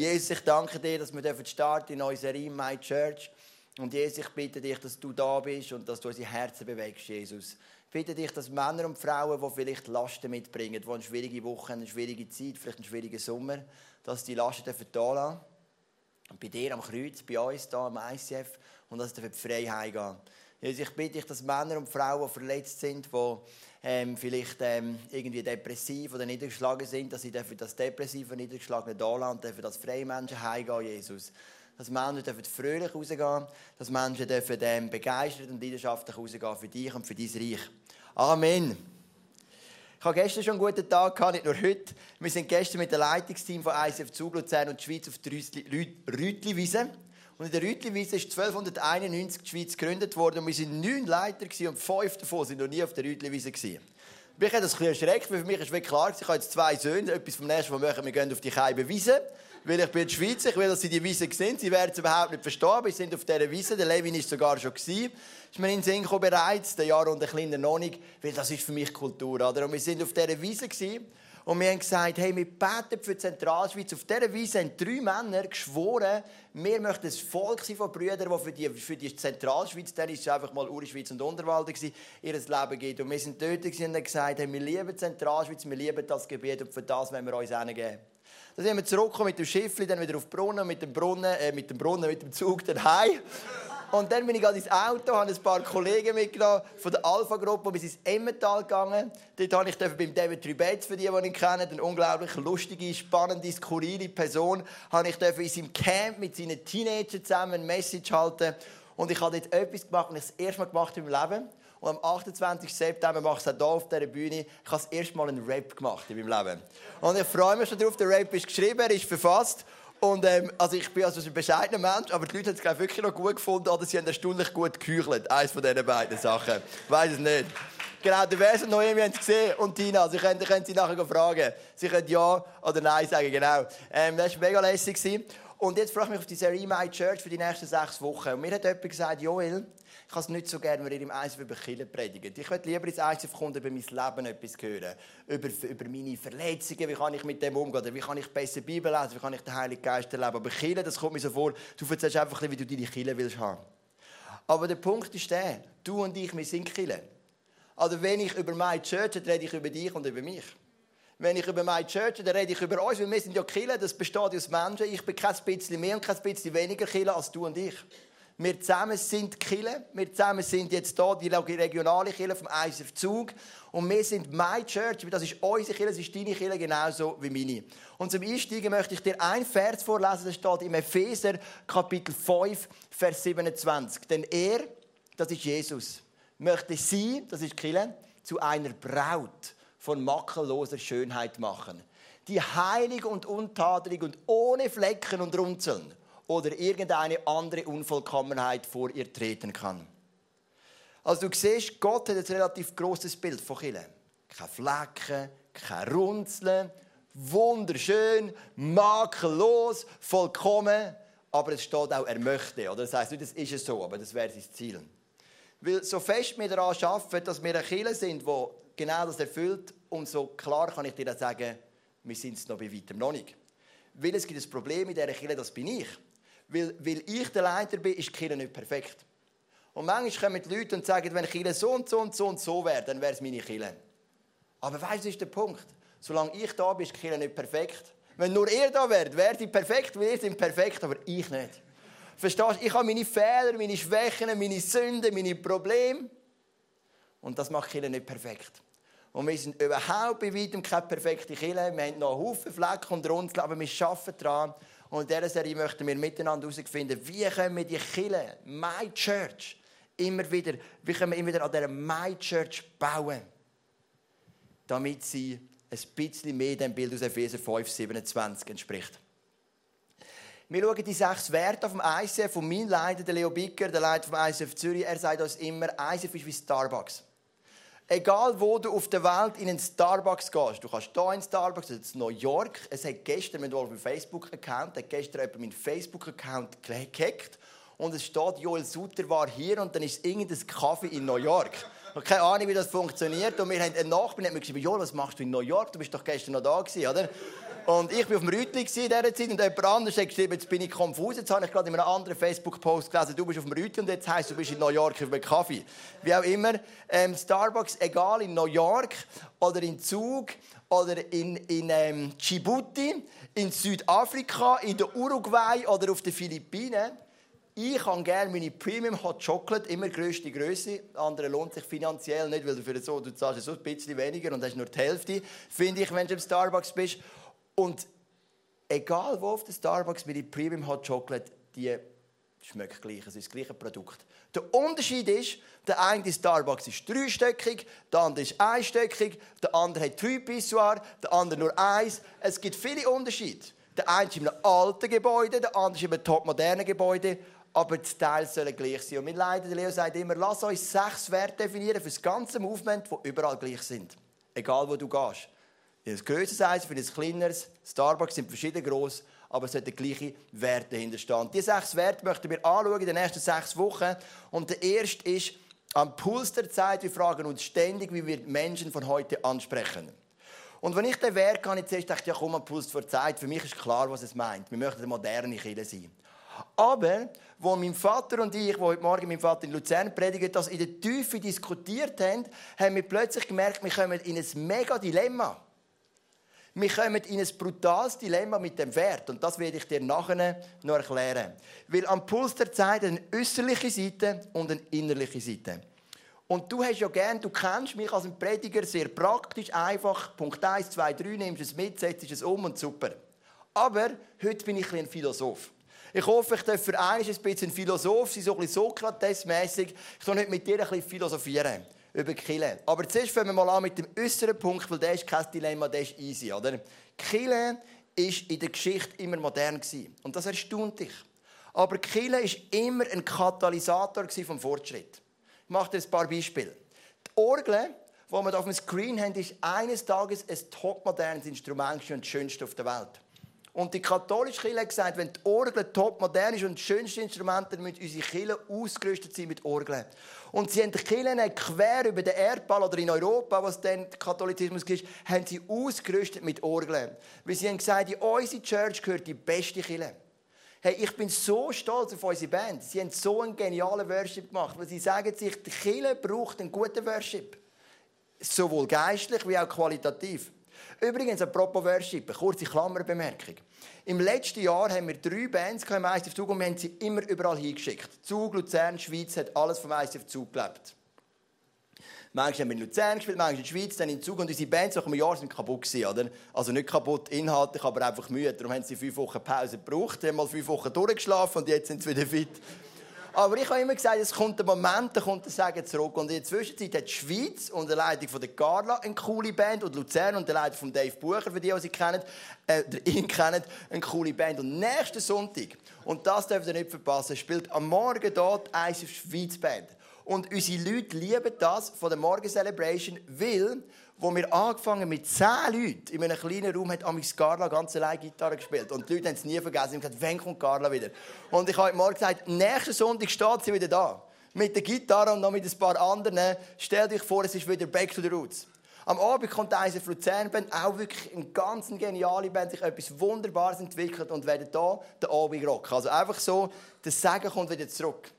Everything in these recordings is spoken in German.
Jesus, ich danke dir, dass wir starten in unserer My Church. Und Jesus, ich bitte dich, dass du da bist und dass du unsere Herzen bewegst, Jesus. Ich bitte dich, dass Männer und Frauen, die vielleicht Lasten mitbringen, die eine schwierige Woche, eine schwierige Zeit, vielleicht einen schwierigen Sommer, dass die Lasten dürfen da lassen. Bei dir am Kreuz, bei uns hier am ICF und dass sie frei heimgehen. Jesus, ich bitte dich, dass Männer und Frauen, die verletzt sind, die ähm, vielleicht ähm, irgendwie depressiv oder niedergeschlagen sind, dass sie dürfen das depressive, niedergeschlagene da lassen und dürfen als freie Menschen heimgehen, Jesus. Dass Menschen dürfen fröhlich rausgehen, dass Menschen dürfen ähm, begeistert und leidenschaftlich rausgehen für dich und für dein Reich. Amen. Ich habe gestern schon einen guten Tag gehabt, nicht nur heute. Wir sind gestern mit dem Leitungsteam von ICF Zug, Luzern und die Schweiz auf der Rütliwiese. Und in der Rütliwiese ist 1291 die Schweiz gegründet worden und wir waren neun Leiter und fünf davon sind noch nie auf der Rütliwiese gewesen. Mich hat das ein erschreckt, weil für mich ist wirklich klar, ich habe jetzt zwei Söhne, etwas vom nächsten, wir machen, wir gehen auf die Keibe Wiese, weil ich bin in der Schweiz, ich will, dass sie die Wiese sehen, sie werden es überhaupt nicht verstehen, aber sie sind auf dieser Wiese, der Levin ist sogar schon gewesen, ist mir in den bereits, der Jahr und ein kleiner noch nicht, weil das ist für mich Kultur, oder? Und wir sind auf dieser Wiese gewesen, und wir haben gesagt, hey, wir beten für die Zentralschweiz. Auf dieser Weise haben drei Männer geschworen, wir möchten ein Volk sein von Brüdern, die für die, für die Zentralschweiz, dann war es einfach mal Urischweiz und Unterwalden, ihr Leben gibt. Und wir sind dort und haben gesagt, hey, wir lieben die Zentralschweiz, wir lieben das Gebiet und für das wollen wir uns hingeben. Dann sind wir zurückgekommen mit dem Schiff, dann wieder auf den Brunnen, mit dem Brunnen, äh, mit dem Brunnen, mit dem Zug dann heim. Und dann bin ich ins Auto, habe ein paar Kollegen mitgenommen von der Alpha-Gruppe, bis ins Emmental gegangen. Dort habe ich beim David Tribetz, für die, die ihn kennen, eine unglaublich lustige, spannende, skurrile Person, habe ich in seinem Camp mit seinen Teenagern zusammen eine Message halten. Und ich habe dort etwas gemacht, was ich das erste Mal gemacht habe meinem Leben. Und am 28. September mache ich es auch hier auf dieser Bühne. Ich habe das erste Mal einen Rap gemacht in meinem Leben. Und ich freue mich schon darauf, der Rap ist geschrieben, er ist verfasst. Und ähm, also ich bin also ein bescheidener Mensch, aber die Leute haben es wirklich noch gut gefunden oder sie haben erstaunlich gut geküchelt. Eines von diesen beiden Sachen. Ich weiß es nicht. Genau, der Vers und Noemi haben es gesehen und Tina. Sie können, können Sie nachher fragen. Sie können Ja oder Nein sagen, genau. Ähm, das war mega lässig. Und jetzt freue ich mich auf die Serie My Church für die nächsten sechs Wochen. Und mir hat jemand gesagt, Joel, ich habe es nicht so gerne, wenn ihr im ICF über Kirche predigt. Ich würde lieber ins ICF kommen über mein Leben etwas hören. Über, über meine Verletzungen, wie kann ich mit dem umgehen, oder wie kann ich besser Bibel lesen, wie kann ich den Heiligen Geist erleben. Aber Kirche, das kommt mir so vor, du erzählst einfach, wie du deine Kirche willst haben. Aber der Punkt ist der, du und ich, wir sind Kirche. Also wenn ich über meine Church rede, rede ich über dich und über mich. Wenn ich über meine Church rede, rede ich über uns, weil wir sind ja Kirche, das besteht aus Menschen. Ich bin kein bisschen mehr und kein bisschen weniger Kirche als du und ich. Wir zusammen sind Kille. Wir zusammen sind jetzt hier die regionale Kille vom ISF Zug. Und wir sind My Church. Das ist unsere Kille, das ist deine Kille genauso wie meine. Und zum Einsteigen möchte ich dir ein Vers vorlesen. Das steht im Epheser Kapitel 5, Vers 27. Denn er, das ist Jesus, möchte sie, das ist Kille, zu einer Braut von makelloser Schönheit machen. Die heilig und untadelig und ohne Flecken und Runzeln oder irgendeine andere Unvollkommenheit vor ihr treten kann. Also du siehst, Gott hat ein relativ großes Bild von Chile. Keine Flecken, keine Runzeln, wunderschön, makellos, vollkommen. Aber es steht auch, er möchte. Oder? Das heißt nicht, das ist es so, aber das wäre sein Ziel. Weil so fest wir daran arbeiten, dass wir eine Kirche sind, die genau das erfüllt, umso klar kann ich dir sagen, wir sind es noch bei weitem noch nicht. Weil es gibt ein Problem in dieser Kirche, das bin ich. Weil, weil ich der Leiter bin, ist die Kirche nicht perfekt. Und manchmal kommen die Leute und sagen, wenn Kirche so und so und so und so wäre, dann wäre es meine Kirche. Aber weißt du, ist der Punkt. Solange ich da bin, ist die Kirche nicht perfekt. Wenn nur ihr da wärt, wäre sie perfekt, weil ihr sind perfekt, aber ich nicht. Verstehst du? Ich habe meine Fehler, meine Schwächen, meine Sünden, meine Probleme. Und das macht die Kirche nicht perfekt. Und wir sind überhaupt bei weitem keine perfekte Kirche. Wir haben noch Haufen Flecken und Runzeln, aber wir arbeiten daran. Und in dieser Serie möchten wir miteinander herausfinden, wie können wir die Kirche, My Church, immer wieder, wie können wir immer wieder an dieser My Church bauen, damit sie ein bisschen mehr dem Bild aus Epheser 5, 27 entspricht. Wir schauen die sechs Werte auf dem ICF von meinem Leiter, der Leo Bicker, der Leiter vom ICF Zürich. Er sagt uns immer, ICF ist wie Starbucks. Egal wo du auf der Welt in einen Starbucks gehst, du kannst hier in Starbucks, in New York, es hat gestern, wenn du auf dem Facebook-Account, hat gestern jemand meinen Facebook-Account gehackt und es steht, Joel Sutter war hier und dann ist irgendein Kaffee in New York. Ich habe keine Ahnung, wie das funktioniert und wir haben einen Nachbarn, geschrieben, Joel, was machst du in New York? Du bist doch gestern noch da gewesen, oder? Und ich war auf dem Rütli in dieser Zeit und jemand anderes hat geschrieben, jetzt bin ich konfus. Jetzt habe ich gerade in einem anderen Facebook-Post gelesen, du bist auf dem Rütli und jetzt heisst du bist in New York auf einem Kaffee. Wie auch immer, ähm, Starbucks, egal in New York oder in Zug oder in, in ähm, Djibouti, in Südafrika, in der Uruguay oder auf den Philippinen, ich habe gerne meine Premium Hot Chocolate, immer grösste Größe. Andere lohnt sich finanziell nicht, weil du für so, du zahlst so ein bisschen weniger und hast nur die Hälfte, finde ich, wenn du im Starbucks bist. Und egal wo auf der Starbucks meine Premium Hot Chocolate, die schmeckt gleich, es ist das gleiche Produkt. Der Unterschied ist, der eine Starbucks ist dreistöckig, der andere ist einstöckig, der andere hat drei Pissoir, der andere nur eins. Es gibt viele Unterschiede. Der eine ist in einem alten Gebäude, der andere ist in einem topmodernen Gebäude aber die Teile sollen gleich sein. Und wir leiden, Leo sagt immer, lass uns sechs Werte definieren für das ganze Movement, die überall gleich sind. Egal, wo du gehst. Ein grösseres Eis, für ein kleineres. Starbucks sind verschieden gross, aber es sollten gleiche Werte dahinter stehen. Diese sechs Werte möchten wir anschauen in den nächsten sechs Wochen. Und der erste ist, am Puls der Zeit, wir fragen uns ständig, wie wir Menschen von heute ansprechen. Und wenn ich den Wert kann, jetzt dachte ich, ja komm, am Puls der Zeit, für mich ist klar, was es meint. Wir möchten eine moderne Kirche sein. Aber, wo mein Vater und ich, wo heute Morgen mein Vater in Luzern predigt, das in der Tiefe diskutiert haben, haben wir plötzlich gemerkt, wir kommen in ein mega Dilemma. Wir kommen in ein brutales Dilemma mit dem Wert. Und das werde ich dir nachher noch erklären. Weil am Puls der Zeit eine äußerliche Seite und eine innerliche Seite. Und du hast ja gern, du kennst mich als ein Prediger sehr praktisch, einfach, Punkt 1, 2, 3, nimmst es mit, setzt es um und super. Aber heute bin ich ein Philosoph. Ich hoffe, ich darf für einmal ein bisschen Philosoph sein, so ein bisschen Sokrates-mässig. Ich soll heute mit dir ein bisschen philosophieren über Kille. Aber zuerst fangen wir mal an mit dem äußeren Punkt, weil der ist kein Dilemma, der ist easy, oder? Kille ist in der Geschichte immer modern gewesen. und das erstaunt dich. Aber Kille ist immer ein Katalysator vom Fortschritt. Ich mache dir ein paar Beispiele. Die Orgel, die wir auf dem Screen haben, ist eines Tages ein topmodernes Instrument und das schönste auf der Welt. Und die katholische Kirche hat gesagt, wenn die Orgel top modern ist und das schönste Instrument, dann müssen unsere Kirchen ausgerüstet sein mit Orgeln. Und sie haben die Kirchen quer über den Erdball oder in Europa, was dann Katholizismus ist, haben sie ausgerüstet mit Orgeln. Weil sie haben gesagt, in unsere Church gehört die beste Kirche. Hey, ich bin so stolz auf unsere Band. Sie haben so einen genialen Worship gemacht, weil sie sagen sich, die Kirche braucht einen guten Worship. Sowohl geistlich wie auch qualitativ. Übrigens, apropos Worship, eine kurze Klammerbemerkung. Im letzten Jahr haben wir drei Bands im ICF Zug und wir haben sie immer überall hingeschickt. Zug, Luzern, Schweiz hat alles vom ICF Zug gelebt. Manchmal haben wir in Luzern gespielt, manchmal in der Schweiz, dann in Zug. Und unsere Bands nach einem Jahr sind kaputt gewesen, oder? Also nicht kaputt inhaltlich, aber einfach müde. Darum haben sie fünf Wochen Pause gebraucht, haben mal fünf Wochen durchgeschlafen und jetzt sind sie wieder fit. Aber ich habe immer gesagt, es kommt ein Moment, da kommt der Sagen zurück. Und in der Zwischenzeit hat die Schweiz unter der Leitung von der Carla eine coole Band und Luzern unter der Leitung von Dave Bucher, für die, die sie kennen, äh, ihn kennen, eine coole Band. Und nächsten Sonntag, und das dürft ihr nicht verpassen, spielt am Morgen dort eine Schweiz Band. Und unsere Leute lieben das von der Morgen Celebration, weil wo wir angefangen mit zehn Leuten in einem kleinen Raum hat Amix Carla ganz allein Gitarre gespielt. Und die Leute haben es nie vergessen. und gesagt, wann kommt Carla wieder? Und ich habe heute Morgen gesagt, nächsten Sonntag steht sie wieder da. Mit der Gitarre und noch mit ein paar anderen. Stellt euch vor, es ist wieder Back to the Roots. Am Abend kommt eine Luzern-Band, auch wirklich eine ganz geniale Band, sich etwas Wunderbares entwickelt und werden hier den Abend rocken. Also einfach so, das Sagen kommt wieder zurück.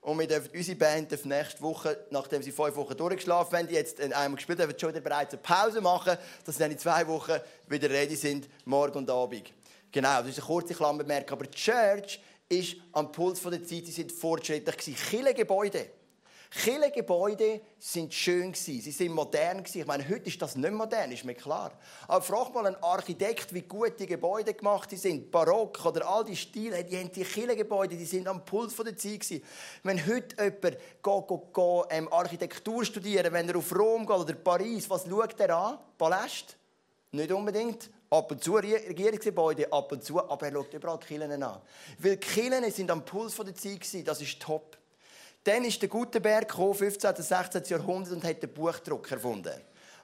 Und wir dürfen unsere Band dürfen nächste Woche, nachdem sie fünf Wochen durchgeschlafen haben, jetzt einmal gespielt haben, schon bereits eine Pause machen, dass sie dann in zwei Wochen wieder ready sind, morgen und Abend. Genau, das ist eine kurze Klammermerkung. Aber die Church ist am Puls der Zeit, sie sind fortschrittlich. Kille Gebäude Kirchengebäude sind schön sie sind modern Ich meine, heute ist das nicht modern, ist mir klar. Aber frag mal einen Architekt, wie gut die Gebäude gemacht sind, barock oder all die Stile, die haben die Kirchengebäude, die sind am Puls der Zeit. Wenn heute jemand geht, geht, geht, ähm, Architektur studieren, wenn er auf Rom geht oder Paris, was schaut er an? Paläst? Nicht unbedingt. Ab und zu Regierungsgebäude, ab und zu, aber er schaut überall Kirchen an. Weil Kirchen sind am Puls der Zeit das ist top. Dann ist der Gutenberg 15. und 16. Jahrhundert und hat den Buchdruck erfunden.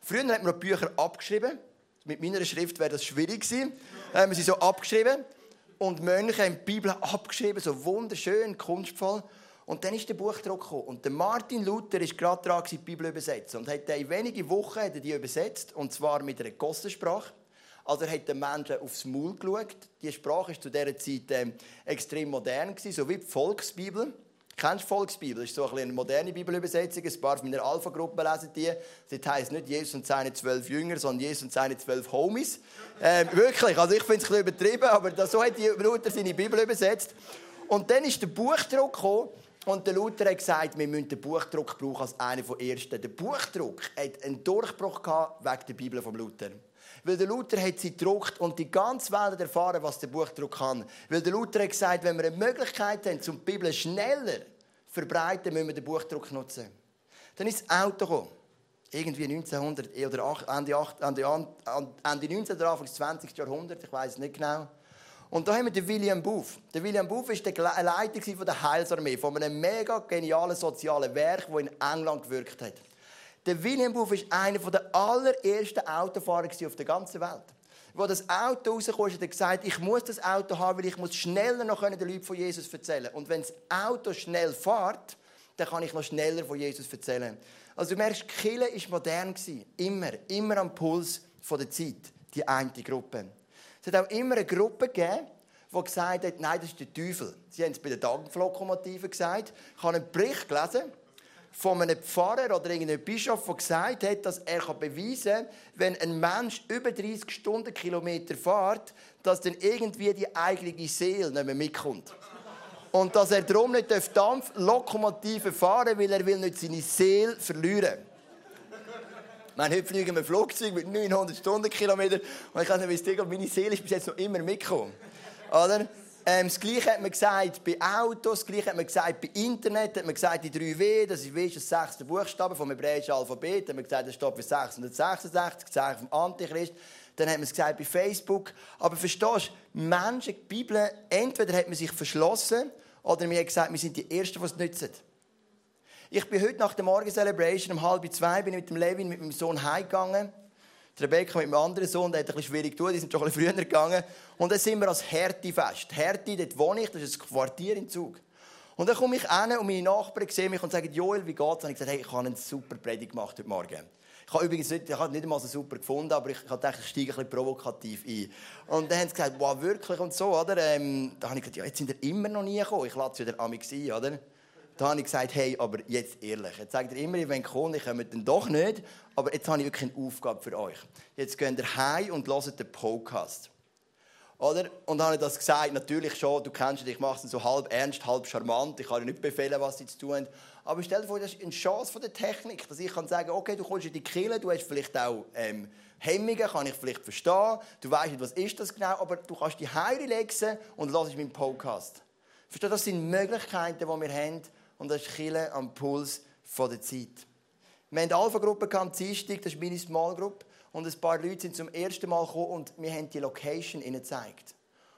Früher hat man Bücher abgeschrieben. Mit meiner Schrift wäre das schwierig gewesen. Dann haben wir sie so abgeschrieben. Und Mönche haben die Bibel abgeschrieben, so wunderschön, kunstvoll. Und dann ist der Buchdruck gekommen. Und der Martin Luther ist gerade dran, die Bibel zu übersetzen. Und hat in wenigen Wochen hat er die übersetzt. Und zwar mit einer Gossensprache. Also er hat den Menschen aufs Maul geschaut. Die Sprache war zu dieser Zeit ähm, extrem modern, gewesen, so wie die Volksbibel. Kennst du Volksbibel? Das ist so eine moderne Bibelübersetzung. Ein paar von meiner Alpha-Gruppe lesen die. Das heisst nicht Jesus und seine zwölf Jünger, sondern Jesus und seine zwölf Homies. Ähm, wirklich, also ich finde es ein bisschen übertrieben, aber das, so hat die Luther seine Bibel übersetzt. Und dann ist der Buchdruck gekommen und der Luther hat gesagt, wir müssen den Buchdruck brauchen als einer der ersten. Der Buchdruck hat einen Durchbruch gehabt wegen der Bibel von Luther. Weil der Luther hat sie gedruckt und die ganze Welt erfahren, was der Buchdruck kann. Weil der Luther hat gesagt, wenn wir eine Möglichkeit haben, um die Bibel schneller zu verbreiten, müssen wir den Buchdruck nutzen. Dann ist das Auto gekommen. Irgendwie 1900 oder Ende, Ende, Ende 19. oder Anfang des 20. Jahrhunderts, ich weiß es nicht genau. Und da haben wir den William Booth. Der William Booth war der Leiter der Heilsarmee, von einem mega genialen sozialen Werk, das in England gewirkt hat. Der William Booth war einer der allerersten Autofahrer auf der ganzen Welt. Als das Auto rauskam, hat er gesagt, ich muss das Auto haben, weil ich muss schneller noch den Leuten von Jesus erzählen Und wenn das Auto schnell fährt, dann kann ich noch schneller von Jesus erzählen. Also du merkst, Kille war modern. Immer, immer am Puls der Zeit. Die eine Gruppe. Es hat auch immer eine Gruppe gegeben, die gesagt hat, nein, das ist der Teufel. Sie haben es bei der Dampflokomotive gesagt. Ich habe einen Bericht gelesen, von einem Pfarrer oder irgendeinem Bischof, der gesagt hat, dass er beweisen kann, wenn ein Mensch über 30 Stundenkilometer fährt, dass dann irgendwie die eigene Seele nicht mehr mitkommt. Und dass er darum nicht Dampflokomotive fahren darf, weil er will nicht seine Seele verlieren ich meine, heute fliegen wir Flugzeug mit 900 Stundenkilometern und ich kann nicht wissen, meine Seele ist bis jetzt noch immer mitgekommen. Oder? Ähm, das Gleiche hat man gesagt bei Autos, das Gleiche hat man gesagt bei Internet, hat man gesagt die 3W, das ist, weißt, das sechste Buchstabe vom hebräischen Alphabet, hat man gesagt, das steht für 666, Zeichen vom Antichrist. Dann hat man es gesagt bei Facebook. Aber verstehst du, Menschen, die Bibel, entweder hat man sich verschlossen oder man hat gesagt, wir sind die Ersten, die es nutzen. Ich bin heute nach der Morgen-Celebration um halb zwei bin ich mit dem Levin, mit meinem Sohn heimgegangen. Rebecca mit meinem anderen Sohn, der hat ein bisschen schwierig tun, die sind schon ein bisschen früher gegangen. Und dann sind wir als. Härti, dort wohne ich, das ist ein Quartier in Zug. Und dann komme ich hin und meine Nachbarn sehen mich und sagen, Joel, wie geht's? Und ich gesagt, hey, ich habe einen super Predigt gemacht heute Morgen. Ich habe übrigens nicht, ich habe nicht einmal so super gefunden, aber ich gedacht, ich steige ein bisschen provokativ ein. Und dann haben sie gesagt, wow, wirklich und so, oder? Ähm, da habe ich gesagt, ja, jetzt sind wir immer noch nie gekommen. Ich lasse wieder amix ein, oder? Da habe ich gesagt, hey, aber jetzt ehrlich. Jetzt sagt ihr immer, ihr wollt kommen, ich komme dann doch nicht. Aber jetzt habe ich wirklich eine Aufgabe für euch. Jetzt geht ihr heim und hört den Podcast. Oder? Und dann habe ich das gesagt, natürlich schon, du kennst dich, ich mache es so halb ernst, halb charmant. Ich kann dir nicht befehlen, was sie zu tun haben. Aber stell dir vor, das ist eine Chance von der Technik, dass ich kann sagen, okay, du kommst in die Kille, du hast vielleicht auch ähm, Hemmungen, kann ich vielleicht verstehen. Du weißt nicht, was ist das genau, aber du kannst die Heire legen und hörst meinen Podcast. Verstehst du, das sind Möglichkeiten, die wir haben, und das ist Chile am Puls der Zeit. Wir haben die Alpha-Gruppe am Dienstag, das ist meine Small Group. Und ein paar Leute sind zum ersten Mal gekommen und wir haben die Location ihnen gezeigt.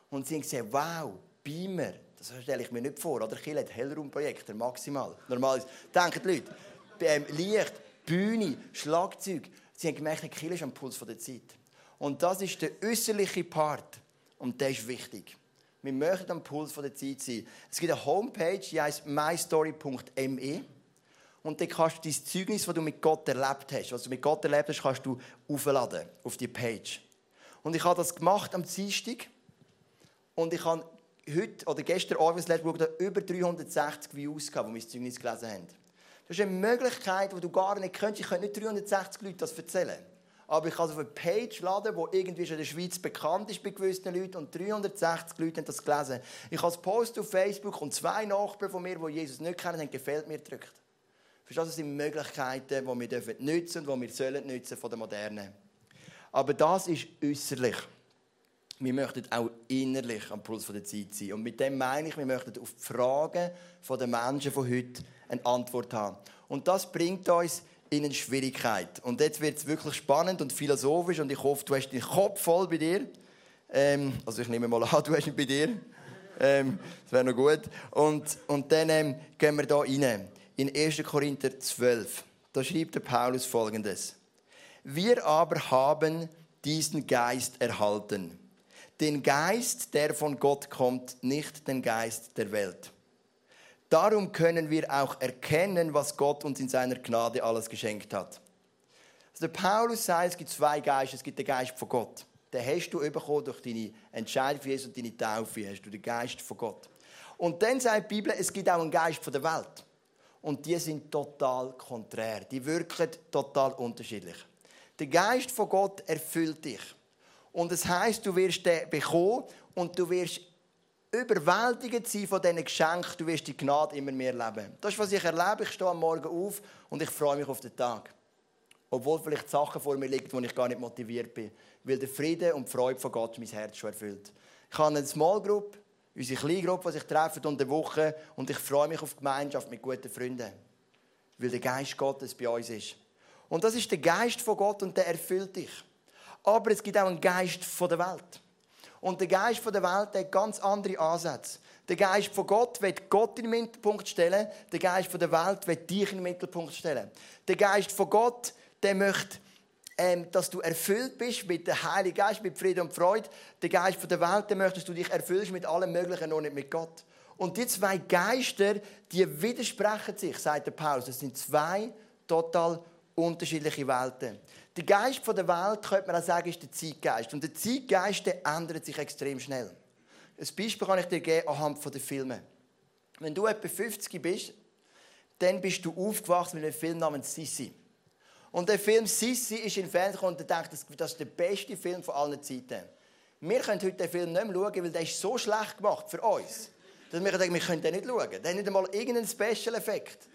Und sie haben gesagt, wow, Beamer, das stelle ich mir nicht vor. Oder Chile hat Hellraumprojekte, maximal. Normal. Denken die Leute, ähm, Licht, Bühne, Schlagzeug. Sie haben gemerkt, Chile ist am Puls der Zeit. Und das ist der äußerliche Part. Und der ist wichtig. Wir möchten am Puls der Zeit sein. Es gibt eine Homepage, die heißt mystory.me. Und dann kannst du dein Zeugnis, das du mit Gott erlebt hast, was du mit Gott erlebt hast, kannst du aufladen auf die Page. Und ich habe das gemacht am Dienstag. Und ich habe heute oder gestern Abend über 360 Views gehabt, die mein Zeugnis gelesen haben. Das ist eine Möglichkeit, die du gar nicht könntest. Ich könnte nicht 360 Leute das erzählen aber ich kann es auf eine Page laden, die irgendwie schon in der Schweiz bekannt ist bei gewissen Leuten und 360 Leute haben das gelesen. Ich habe es Post auf Facebook und zwei Nachbarn von mir, die Jesus nicht kennen, haben «Gefällt mir» gedrückt. Verstehst du, das sind Möglichkeiten, die wir nutzen dürfen und die wir sollen nutzen von der Modernen. Aber das ist äußerlich. Wir möchten auch innerlich am Puls der Zeit sein. Und mit dem meine ich, wir möchten auf die Fragen der Menschen von heute eine Antwort haben. Und das bringt uns in eine Schwierigkeit. Und jetzt wird es wirklich spannend und philosophisch und ich hoffe, du hast den Kopf voll bei dir. Ähm, also ich nehme mal an, du hast ihn bei dir. Ähm, das wäre noch gut. Und, und dann ähm, gehen wir da rein. In 1. Korinther 12. Da schreibt der Paulus folgendes. Wir aber haben diesen Geist erhalten. Den Geist, der von Gott kommt, nicht den Geist der Welt. Darum können wir auch erkennen, was Gott uns in seiner Gnade alles geschenkt hat. Also der Paulus sagt, es gibt zwei Geister. Es gibt den Geist von Gott. den hast du bekommen durch deine Entscheidung für Jesus und deine Taufe. Hast du den Geist von Gott. Und dann sagt die Bibel, es gibt auch einen Geist von der Welt. Und die sind total konträr. Die wirken total unterschiedlich. Der Geist von Gott erfüllt dich. Und es heißt, du wirst den bekommen und du wirst überwältigend sein von diesen Geschenken. Du wirst die Gnade immer mehr leben. Das ist, was ich erlebe. Ich stehe am Morgen auf und ich freue mich auf den Tag. Obwohl vielleicht Sachen vor mir liegen, wo ich gar nicht motiviert bin. Weil der Friede und die Freude von Gott mein Herz schon erfüllt. Ich habe eine Small Group, unsere Kleingruppe, die sich treffen unter der Woche. Und ich freue mich auf die Gemeinschaft mit guten Freunden. Weil der Geist Gottes bei uns ist. Und das ist der Geist von Gott und der erfüllt dich. Aber es gibt auch einen Geist von der Welt. Und der Geist der Welt hat ganz andere Ansätze. Der Geist von Gott wird Gott in den Mittelpunkt stellen. Der Geist der Welt wird dich in den Mittelpunkt stellen. Der Geist von Gott, der möchte, ähm, dass du erfüllt bist mit dem Heiligen Geist, mit Frieden und Freude. Der Geist der Welt, der möchte, dass du dich erfüllst mit allem Möglichen, nur nicht mit Gott. Und die zwei Geister, die widersprechen sich, sagt der Paulus. Das sind zwei total unterschiedliche Welten. Der Geist der Welt, könnte man auch sagen, ist der Zeitgeist. Und der Zeitgeist der ändert sich extrem schnell. Ein Beispiel kann ich dir geben anhand der Filme. Wenn du etwa 50 bist, dann bist du aufgewachsen mit einem Film namens Sissi. Und der Film Sissi ist in Fernsehen und denkt, das ist der beste Film von allen Zeiten. Wir können heute den Film nicht mehr schauen, weil der ist so schlecht gemacht für uns, dass wir denken, wir können den nicht schauen. Der hat nicht einmal irgendeinen Special-Effekt.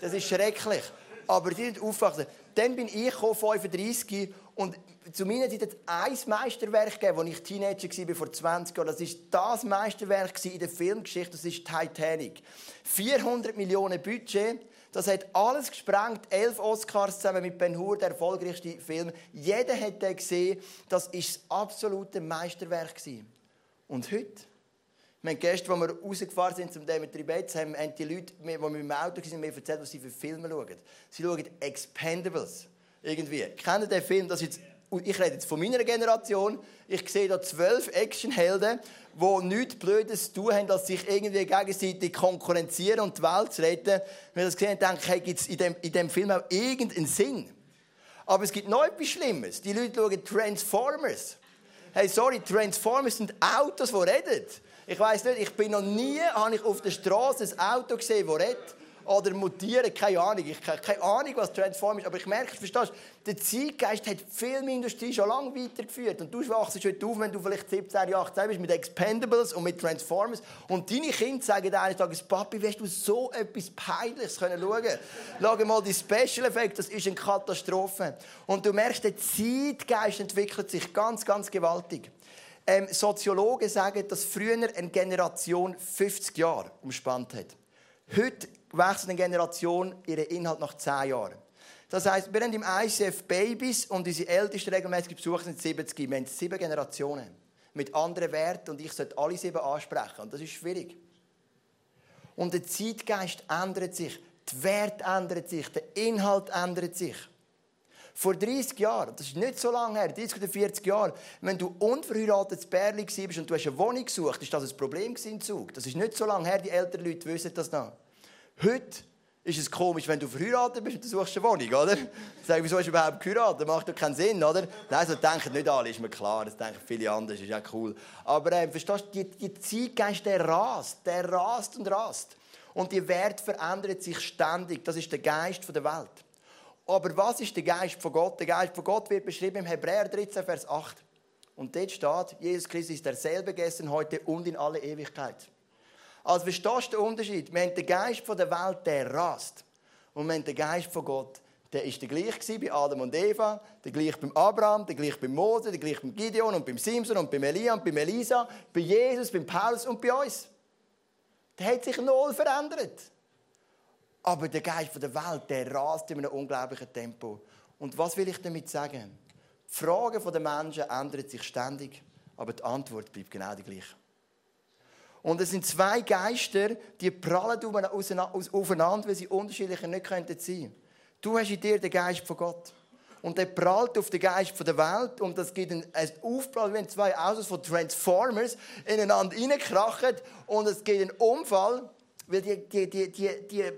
Das ist schrecklich aber die sind aufgewachsen. Dann bin ich 35 und zu meiner Zeit hat ein Meisterwerk gegeben, als ich Teenager war, vor 20 Jahren. Das war das Meisterwerk in der Filmgeschichte, das ist Titanic. 400 Millionen Budget, das hat alles gesprengt. Elf Oscars zusammen mit Ben Hur, der erfolgreichste Film. Jeder hat den gesehen. Das war das absolute Meisterwerk. Und heute? Haben gestern, als wir rausgefahren sind zum Demetri Bates, haben die Leute, die mit dem Auto waren, mir erzählt, was sie für Filme schauen. Sie schauen Expendables. Irgendwie. Kennt ihr den Film? Das jetzt, ich rede jetzt von meiner Generation. Ich sehe da zwölf Actionhelden, die nichts Blödes zu tun haben, als sich irgendwie gegenseitig konkurrenzieren und die Welt zu retten. Wenn ich das gesehen habe, denke ich, hey, gibt es in dem, in dem Film auch irgendeinen Sinn? Aber es gibt noch etwas Schlimmes. Die Leute schauen Transformers. Hey, sorry, Transformers sind Autos, die reden. Ich weiß nicht, ich bin noch nie habe ich auf der Straße ein Auto gesehen, das redet oder mutieren, keine Ahnung. Ich habe keine Ahnung, was Transform ist, aber ich merke, verstehst der Zeitgeist hat die Filmindustrie schon lange weitergeführt. Und du wachst heute auf, wenn du vielleicht 17, 18 bist, mit Expendables und mit Transformers. Und deine Kinder sagen eines Tages, Papi, wirst du so etwas Peinliches können schauen Schau mal die Special Effects, das ist eine Katastrophe. Und du merkst, der Zeitgeist entwickelt sich ganz, ganz gewaltig. Ähm, Soziologen sagen, dass früher eine Generation 50 Jahre umspannt hat. Heute wechselt eine Generation ihren Inhalt nach 10 Jahren. Das heisst, wir haben im ICF Babys und unsere ältesten regelmäßigen Besucher sind 70. Wir haben sieben Generationen mit anderen Werten und ich sollte alle sieben ansprechen. Und das ist schwierig. Und der Zeitgeist ändert sich, die Werte ändern sich, der Inhalt ändert sich. Vor 30 Jahren, das ist nicht so lange her, 30 oder 40 Jahre, wenn du unverheiratetes Bärli warst und du hast eine Wohnung gesucht, ist das ein Problem im Zug. Das ist nicht so lange her, die älteren Leute wissen das noch. Heute ist es komisch, wenn du verheiratet bist und du suchst eine Wohnung, oder? Sag, wieso hast du überhaupt geheiratet? Das macht doch keinen Sinn, oder? Nein, so denken nicht alle, ist mir klar. Das denken viele andere, ist ja cool. Aber äh, verstehst du, die, die Zeitgeist, der rast, der rast und rast. Und die Werte verändern sich ständig. Das ist der Geist der Welt. Aber was ist der Geist von Gott? Der Geist von Gott wird beschrieben im Hebräer 13, Vers 8. Und dort steht, Jesus Christus ist derselbe gestern, heute und in alle Ewigkeit. Also verstehst du den Unterschied? Wir haben den Geist von der Welt, der rast. Und wir haben den Geist von Gott, der ist der gleich bei Adam und Eva, der gleich beim Abraham, der gleich beim Mose, der gleich beim Gideon und beim Simson und beim Elia und beim Elisa, bei Jesus, beim Paulus und bei uns. Der hat sich null verändert. Aber der Geist der Welt, der rast in einem unglaublichen Tempo. Und was will ich damit sagen? Die Fragen der Menschen ändern sich ständig, aber die Antwort bleibt genau die gleiche. Und es sind zwei Geister, die prallen aufeinander, weil sie unterschiedlicher nicht sein könnten. Du hast in dir den Geist von Gott. Und der prallt auf den Geist der Welt und das gibt einen Aufprall, wenn zwei Autos von Transformers ineinander reinkrachen und es gibt einen Unfall, weil die, die, die, die, die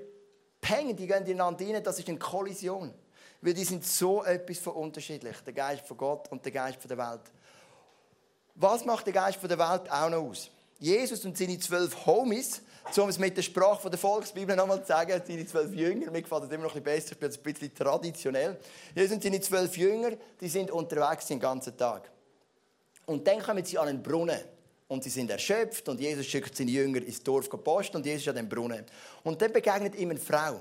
hängen, die gehen ineinander rein, das ist eine Kollision. Weil die sind so etwas von unterschiedlich, der Geist von Gott und der Geist von der Welt. Was macht der Geist der Welt auch noch aus? Jesus und seine zwölf Homies, um es mit der Sprache der Volksbibel nochmal zu sagen, seine zwölf Jünger, mir gefällt das immer noch ein bisschen besser, ich bin jetzt ein bisschen traditionell. Jesus und seine zwölf Jünger, die sind unterwegs den ganzen Tag. Und dann kommen sie an einen Brunnen. Und sie sind erschöpft und Jesus schickt seine Jünger ins Dorf posten und Jesus ist an dem Brunnen. Und dann begegnet ihm eine Frau.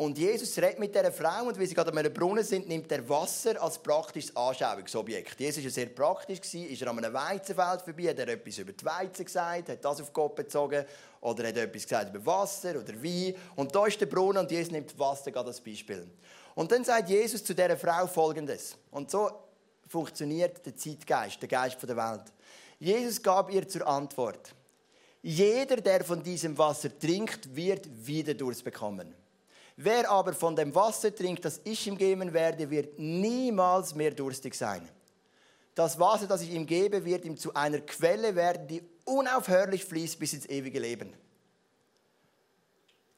Und Jesus redet mit dieser Frau und wie sie gerade an einem Brunnen sind, nimmt er Wasser als praktisches Anschauungsobjekt. Jesus war sehr praktisch, ist er an einem Weizenfeld vorbei, hat er etwas über die Weizen gesagt, hat das auf Gott bezogen oder hat etwas gesagt über Wasser oder Wein. Und da ist der Brunnen und Jesus nimmt Wasser gerade als Beispiel. Und dann sagt Jesus zu dieser Frau Folgendes. Und so funktioniert der Zeitgeist, der Geist der Welt. Jesus gab ihr zur Antwort, jeder, der von diesem Wasser trinkt, wird wieder Durst bekommen. Wer aber von dem Wasser trinkt, das ich ihm geben werde, wird niemals mehr durstig sein. Das Wasser, das ich ihm gebe, wird ihm zu einer Quelle werden, die unaufhörlich fließt bis ins ewige Leben.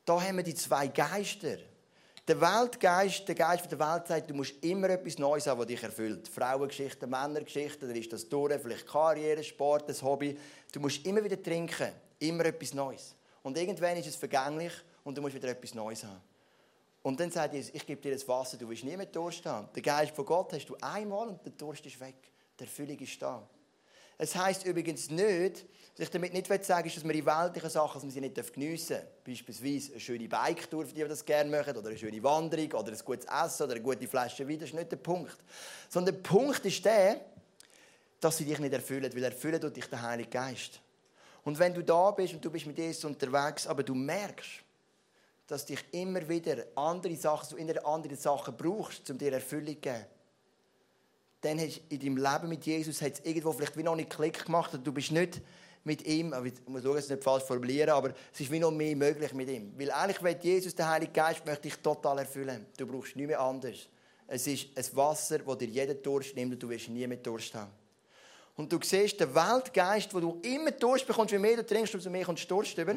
Da haben wir die zwei Geister. Der Weltgeist, der Geist der Welt sagt, du musst immer etwas Neues haben, das dich erfüllt. Frauengeschichten, Männergeschichten, dann ist das durch, vielleicht Karriere, Sport, ein Hobby. Du musst immer wieder trinken, immer etwas Neues. Und irgendwann ist es vergänglich und du musst wieder etwas Neues haben. Und dann sagt Jesus, ich gebe dir das Wasser, du willst nie mehr Durst haben. Der Geist von Gott hast du einmal und der Durst ist weg. Der Erfüllung ist da. Es heisst übrigens nicht, was ich damit nicht sagen will, dass wir in weltlichen Sachen dass wir sie nicht geniessen dürfen. Beispielsweise eine schöne Bike-Tour, für die, die das gerne machen, oder eine schöne Wanderung, oder ein gutes Essen, oder eine gute Flasche Wein. Das ist nicht der Punkt. Sondern der Punkt ist der, dass sie dich nicht erfüllen, weil erfüllen tut dich der Heilige Geist. Und wenn du da bist und du bist mit Jesus unterwegs, aber du merkst, dass dich immer wieder andere Sachen, so in andere Sachen brauchst, um dir Erfüllung zu geben. Dann hast du in deinem Leben mit Jesus hat es irgendwo vielleicht wie noch nicht Klick gemacht und du bist nicht mit ihm, ich muss es nicht falsch formulieren, aber es ist wie noch mehr möglich mit ihm. Weil eigentlich will Jesus, der Heilige Geist, möchte dich total erfüllen. Du brauchst nichts mehr anders. Es ist ein Wasser, das dir jeder Durst nimmt und du wirst nie mehr Durst haben. Und du siehst, der Weltgeist, wo du immer Durst bekommst, je mehr du trinkst, umso mehr kommst du Durst über.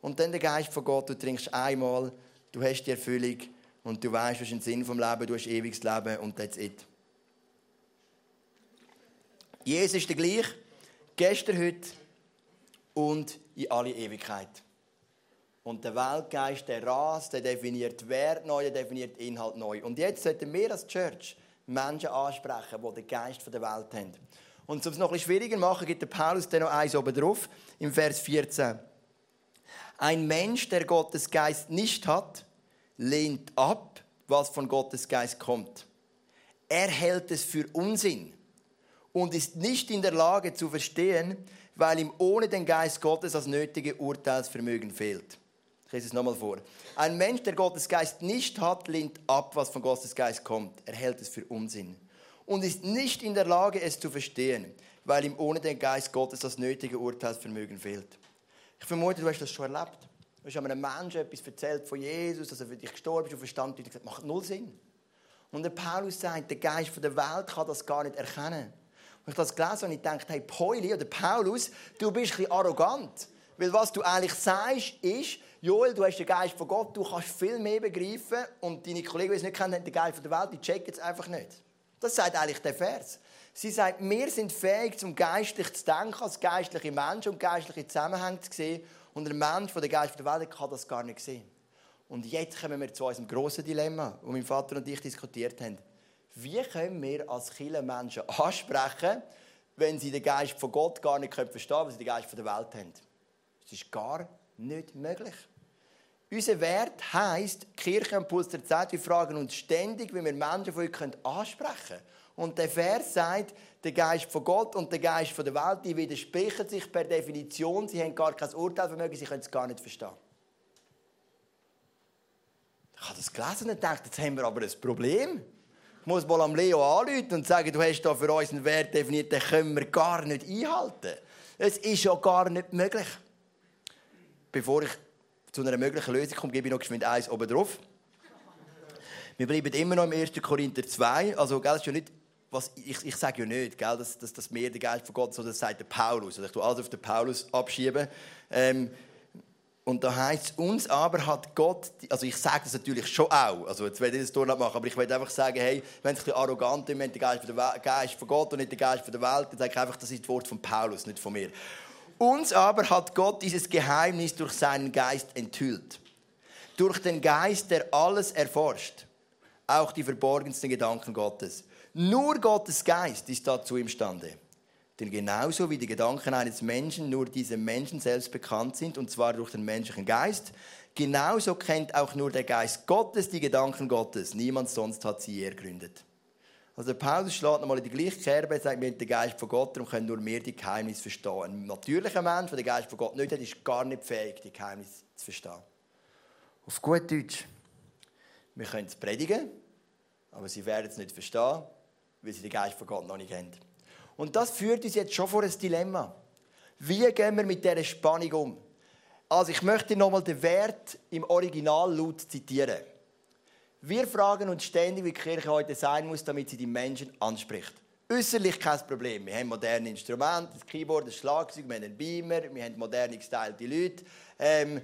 Und dann der Geist von Gott, du trinkst einmal, du hast die Erfüllung und du weißt, was ist ein Sinn vom Leben, du hast ewiges Leben und that's it. Jesus ist der gleich, gestern, heute und in alle Ewigkeit. Und der Weltgeist, der rast, der definiert Wert neu, der definiert Inhalt neu. Und jetzt sollten wir als Church Menschen ansprechen, die den Geist der Welt haben. Und um es noch bisschen schwieriger zu machen, gibt der Paulus dann noch eins oben drauf, im Vers 14. Ein Mensch, der Gottes Geist nicht hat, lehnt ab, was von Gottes Geist kommt. Er hält es für Unsinn und ist nicht in der Lage zu verstehen, weil ihm ohne den Geist Gottes das nötige Urteilsvermögen fehlt. Ich lese es nochmal vor. Ein Mensch, der Gottes Geist nicht hat, lehnt ab, was von Gottes Geist kommt. Er hält es für Unsinn und ist nicht in der Lage, es zu verstehen, weil ihm ohne den Geist Gottes das nötige Urteilsvermögen fehlt. Ich vermute, du hast das schon erlebt. Du hast einem Menschen etwas erzählt von Jesus, dass er für dich gestorben ist und verstanden hat, gesagt, macht null Sinn. Und der Paulus sagt, der Geist der Welt kann das gar nicht erkennen. Und ich das gelesen und ich dachte, hey, Pauli oder Paulus, du bist ein bisschen arrogant. Weil was du eigentlich sagst, ist, Joel, du hast den Geist von Gott, du kannst viel mehr begreifen und deine Kollegen, die es nicht kennen, haben den Geist der Welt, die checken es einfach nicht. Das sagt eigentlich der Vers. Sie sagt, wir sind fähig, zum geistlich zu denken, als geistliche Menschen und geistliche Zusammenhänge zu sehen. Und ein Mensch von der Geist der Welt kann das gar nicht sehen. Und jetzt kommen wir zu unserem grossen Dilemma, das mein Vater und ich diskutiert haben. Wie können wir als Kirche Menschen ansprechen, wenn sie den Geist von Gott gar nicht verstehen können, weil sie den Geist von der Welt haben? Das ist gar nicht möglich. Unser Wert heisst, Kirche und Puls der Zeit, wir fragen uns ständig, wie wir Menschen von euch ansprechen können. Und der Vers sagt, der Geist von Gott und der Geist von der Welt, die widersprechen sich per Definition. Sie haben gar kein Urteilvermögen, sie können es gar nicht verstehen. Ich habe das gelesen und gedacht, jetzt haben wir aber ein Problem. Muss mal am Leo anrufen und sagen, du hast da für uns einen Wert definiert, den können wir gar nicht einhalten. Es ist ja gar nicht möglich. Bevor ich zu einer möglichen Lösung komme, gebe ich noch geschwind eins oben drauf. Wir bleiben immer noch im 1. Korinther 2. Also, gell, ist ja nicht was, ich, ich sage ja nicht, gell, dass, dass, dass der Geist von Gott so, das sagt der Paulus. Also ich tue alles auf den Paulus abschieben. Ähm, Und da heißt uns aber hat Gott, also ich sage das natürlich schon auch, also jetzt werde ich das nicht machen, aber ich werde einfach sagen, hey, wenn es ein bisschen arrogant ist, wenn der Geist von, Geist von Gott und nicht der Geist von der Welt, dann sage ich einfach, das ist das Wort von Paulus, nicht von mir. Uns aber hat Gott dieses Geheimnis durch seinen Geist enthüllt. Durch den Geist, der alles erforscht, auch die verborgensten Gedanken Gottes. Nur Gottes Geist ist dazu imstande. Denn genauso wie die Gedanken eines Menschen nur diesem Menschen selbst bekannt sind, und zwar durch den menschlichen Geist, genauso kennt auch nur der Geist Gottes die Gedanken Gottes. Niemand sonst hat sie ergründet. Also der Paulus schlägt nochmal in die gleiche Kerbe, sagt, wir haben den Geist von Gott und können nur mehr die Geheimnisse verstehen. Ein natürlicher Mensch, der den Geist von Gott nicht hat, ist gar nicht fähig, die Geheimnisse zu verstehen. Auf gut Deutsch, wir können es predigen, aber sie werden es nicht verstehen, weil sie den Geist von Gott noch nicht haben. Und das führt uns jetzt schon vor ein Dilemma. Wie gehen wir mit dieser Spannung um? Also ich möchte nochmal den Wert im Original laut zitieren. Wir fragen uns ständig, wie die Kirche heute sein muss, damit sie die Menschen anspricht. Äußerlich kein Problem. Wir haben moderne Instrumente, das Keyboard, das Schlagzeug, wir haben einen Beamer, wir haben moderne gestylte Leute. Ähm,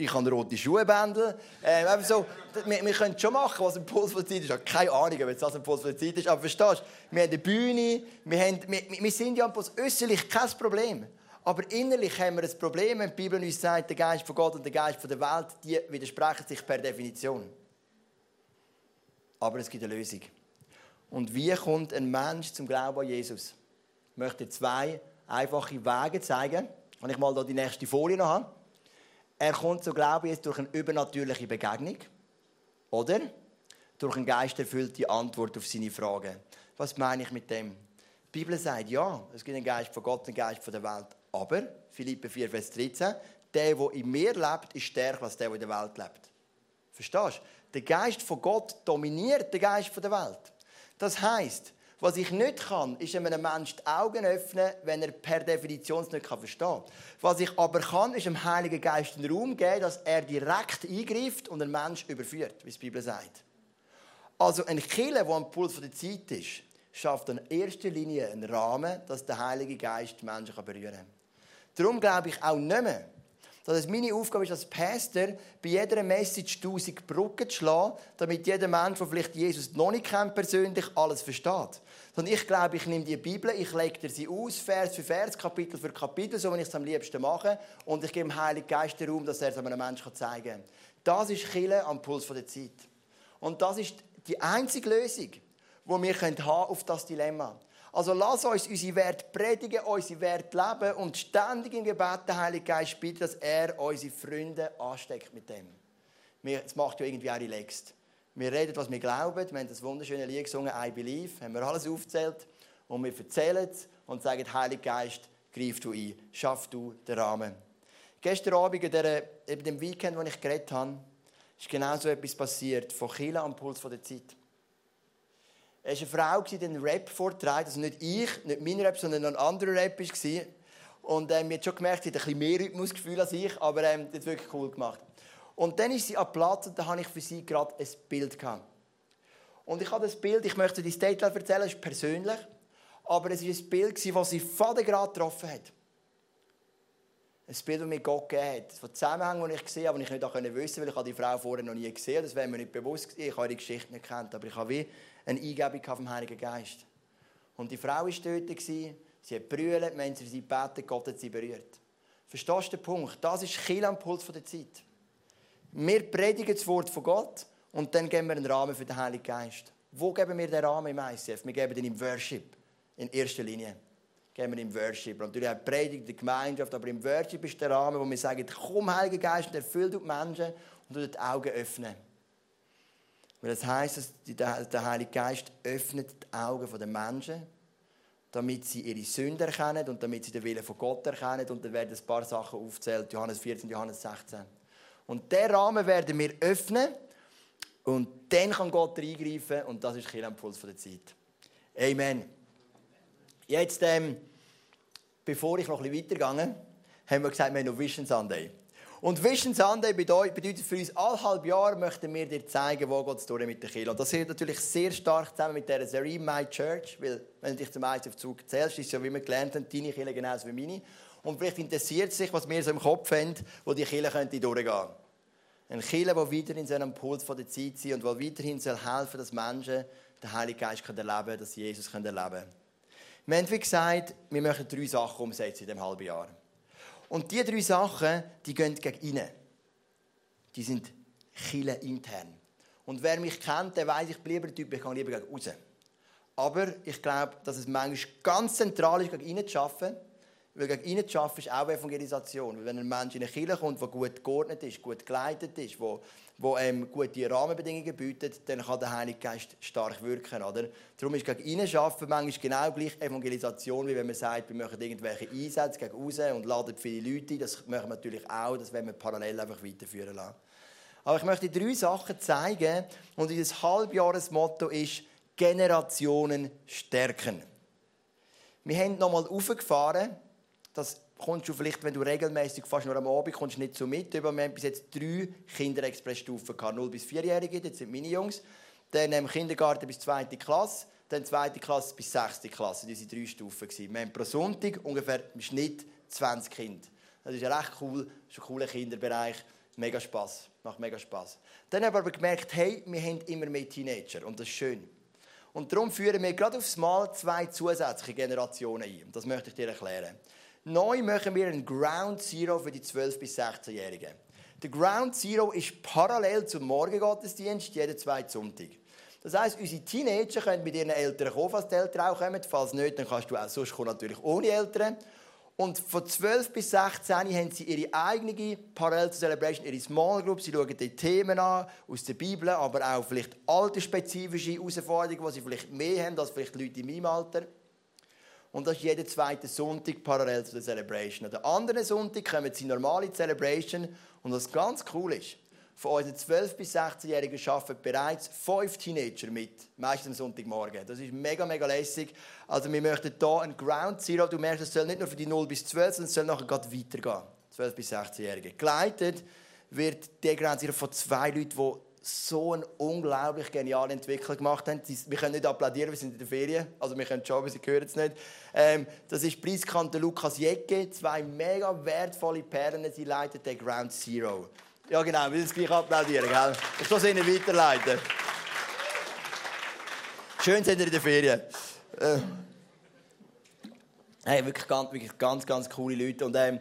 ich habe rote Schuhbändel. Ähm, so, wir, wir können schon machen, was ein Puls von Zeit ist. Ich habe keine Ahnung, ob das ein Puls von Zeit ist. Aber verstehst du, wir haben eine Bühne, wir, haben, wir, wir sind ja am Puls. Äußerlich kein Problem. Aber innerlich haben wir ein Problem, wenn die Bibel uns sagt, der Geist von Gott und der Geist von der Welt, die widersprechen sich per Definition. Aber es gibt eine Lösung. Und wie kommt ein Mensch zum Glauben an Jesus? Ich möchte zwei einfache Wege zeigen. Wenn ich mal die nächste Folie noch habe. Er kommt zu Glauben jetzt durch eine übernatürliche Begegnung. Oder? Durch eine geisterfüllte Antwort auf seine Fragen. Was meine ich mit dem? Die Bibel sagt, ja, es gibt einen Geist von Gott, einen Geist von der Welt. Aber, Philippe 4, Vers 13, der, der in mir lebt, ist stärker als der, der in der Welt lebt. Verstehst du? Der Geist von Gott dominiert den Geist von der Welt. Das heißt, was ich nicht kann, ist einem Menschen die Augen öffnen, wenn er per Definition es nicht verstehen kann. Was ich aber kann, ist dem Heiligen Geist einen Raum geben, dass er direkt eingreift und einen Menschen überführt, wie die Bibel sagt. Also ein Killer, der am Puls der Zeit ist, schafft in erster Linie einen Rahmen, dass der Heilige Geist die Menschen berühren kann. Darum glaube ich auch nicht mehr, dass es meine Aufgabe ist als Pastor, bei jeder Message tausend Brücken zu schlagen, damit jeder Mensch, der vielleicht Jesus noch nicht kennt, persönlich alles versteht. Sondern ich glaube, ich nehme die Bibel, ich lege sie aus, Vers für Vers, Kapitel für Kapitel, so wie ich es am liebsten mache, und ich gebe dem Heiligen Geist den Raum, dass er es einem Menschen zeigen kann. Das ist Chile am Puls der Zeit. Und das ist die einzige Lösung, die wir haben auf das Dilemma haben. Also lass uns unsere Werte predigen, unsere Werte leben und ständig im Gebet den Heiligen Geist bitten, dass er unsere Freunde ansteckt mit dem. Das macht ja irgendwie auch relaxed. Wir reden, was wir glauben. Wir haben das wunderschöne Lied gesungen, I Believe. Haben wir alles aufgezählt. Und wir erzählen es und sagen, Heiliger Geist, greif du ein. Schaff du den Rahmen. Gestern Abend, in, der, in dem Weekend, wo ich geredet habe, ist genau so etwas passiert. Von Chile am Puls der Zeit. Es war eine Frau, die den Rap vorträgt. Also nicht ich, nicht mein Rap, sondern ein anderer Rap war. Und ähm, hat schon gemerkt, sie hat ein bisschen mehr Rhythmusgefühl als ich, aber ähm, das hat wirklich cool gemacht. Und dann ist sie am Platz und da habe ich für sie gerade ein Bild gehabt. Und ich habe das Bild, ich möchte die State erzählen, es ist persönlich, aber es war ein Bild, das sie gerade getroffen hat. Ein Bild, das mir Gott gegeben hat. Von Zusammenhängen, die ich gesehen habe, aber ich nicht wissen weil ich die Frau vorher noch nie gesehen habe. Das wäre mir nicht bewusst gewesen. Ich habe ihre Geschichte nicht kennt, aber ich habe wie eine Eingebung vom Heiligen Geist. Und die Frau war dort, sie hat brüllt, wenn sie sie beten, Gott hat sie berührt. Verstehst du den Punkt? Das ist Kiel am Puls der Zeit. Wir predigen das Wort von Gott und dann geben wir einen Rahmen für den Heiligen Geist. Wo geben wir den Rahmen im ICF? Wir geben den im Worship, in erster Linie. Geben wir im Worship. Natürlich auch Predigt, die Gemeinschaft, aber im Worship ist der Rahmen, wo wir sagen, komm Heiliger Geist und erfüll die Menschen und du die Augen öffnen. Weil das heisst, dass der Heilige Geist öffnet die Augen der Menschen, damit sie ihre Sünden erkennen und damit sie den Willen von Gott erkennen. Und dann werden ein paar Sachen aufgezählt, Johannes 14, Johannes 16. Und der Rahmen werden wir öffnen und dann kann Gott eingreifen und das ist der Impuls der Zeit. Amen. Jetzt, ähm, bevor ich noch ein bisschen weitergehe, haben wir gesagt, wir haben noch Vision Sunday. Und Vision Sunday bedeutet für uns, alle halb Jahr möchten wir dir zeigen, wo es durch mit der Kirche. Und das hängt natürlich sehr stark zusammen mit der Serie My Church, weil wenn du dich zum auf Zug zählst, ist ja, wie wir gelernt haben, deine Kirche genauso wie meine. Und vielleicht interessiert sich, was wir so im Kopf haben, wo die Kirche könnte durchgehen. Ein Kirche, der weiter in seinem Puls von der Zeit sein und der weiterhin soll helfen dass Menschen den Heiligen Geist erleben können, dass sie Jesus erleben können. Wir haben, wie gesagt, wir möchten drei Sachen umsetzen in diesem halben Jahr. Und diese drei Sachen, die gehen gegen innen. Die sind Kirche intern. Und wer mich kennt, der weiß, ich bin lieber Typ, ich gehe lieber gegen raus. Aber ich glaube, dass es manchmal ganz zentral ist, gegen innen zu arbeiten weil gegen ihnen zu arbeiten ist auch Evangelisation. Weil wenn ein Mensch in eine Kirche kommt, der gut geordnet ist, gut geleitet ist, wo, wo ähm, gute Rahmenbedingungen bietet, dann kann der Heilige Geist stark wirken. Oder? Darum ist gegen ihnen arbeiten manchmal genau gleich Evangelisation, wie wenn man sagt, wir machen irgendwelche Einsätze gegen raus und laden viele Leute Das machen wir natürlich auch, das wollen wir parallel einfach weiterführen lassen. Aber ich möchte drei Sachen zeigen und unser Halbjahresmotto ist Generationen stärken. Wir haben nochmal aufgefahren das kommst du vielleicht, wenn du regelmäßig fast nur am Abend kommst, nicht so mit. Wir haben bis jetzt drei Kinderexpressstufen gehabt, 0 bis 4-Jährige, das sind meine Jungs. Dann im Kindergarten bis 2. Klasse, dann 2. Klasse bis 6. Klasse. Das waren drei Stufen. Wir haben pro Sonntag ungefähr im Schnitt 20 Kinder. Das ist recht cool, das ist ein cooler Kinderbereich. Mega Spass, macht mega Spass. Dann haben wir aber gemerkt, hey, wir haben immer mehr Teenager und das ist schön. Und darum führen wir gerade aufs Mal zwei zusätzliche Generationen ein. Das möchte ich dir erklären. Neu machen wir einen Ground Zero für die 12- bis 16-Jährigen. Der Ground Zero ist parallel zum Morgengottesdienst jeden zweiten Sonntag. Das heisst, unsere Teenager können mit ihren Eltern kommen, falls die Eltern auch kommen. Falls nicht, dann kannst du auch sonst kommen, natürlich ohne Eltern. Und von 12 bis 16 haben sie ihre eigene Parallel zur Celebration, ihre Small Group. Sie schauen die Themen an aus der Bibel, aber auch vielleicht altersspezifische Herausforderungen, die sie vielleicht mehr haben als vielleicht Leute in meinem Alter. Und das ist jeden zweiten Sonntag parallel zu der Celebration. An den anderen Sonntag kommen sie normale Celebration. Und was ganz cool ist, von unseren 12- bis 16-Jährigen arbeiten bereits fünf Teenager mit. Meistens am Sonntagmorgen. Das ist mega, mega lässig. Also wir möchten hier ein Ground Zero. Du merkst, es soll nicht nur für die 0 bis 12, sondern es soll nachher gerade weitergehen. 12- bis 16-Jährige. Geleitet wird der Ground Zero von zwei Leuten, die so eine unglaublich geniale Entwicklung gemacht haben. Wir können nicht applaudieren, wir sind in der Ferien. Also wir können schon, aber sie hören es nicht. Ähm, das ist Preiskante Lukas Jecke. Zwei mega wertvolle Perlen. Sie leiten den Ground Zero. Ja genau, wir müssen es gleich applaudieren. Gell? Ich kann es ihnen weiterleiten. Schön sind ihr in der Ferien. Äh. Hey, wirklich ganz, wirklich ganz, ganz coole Leute. Und, ähm,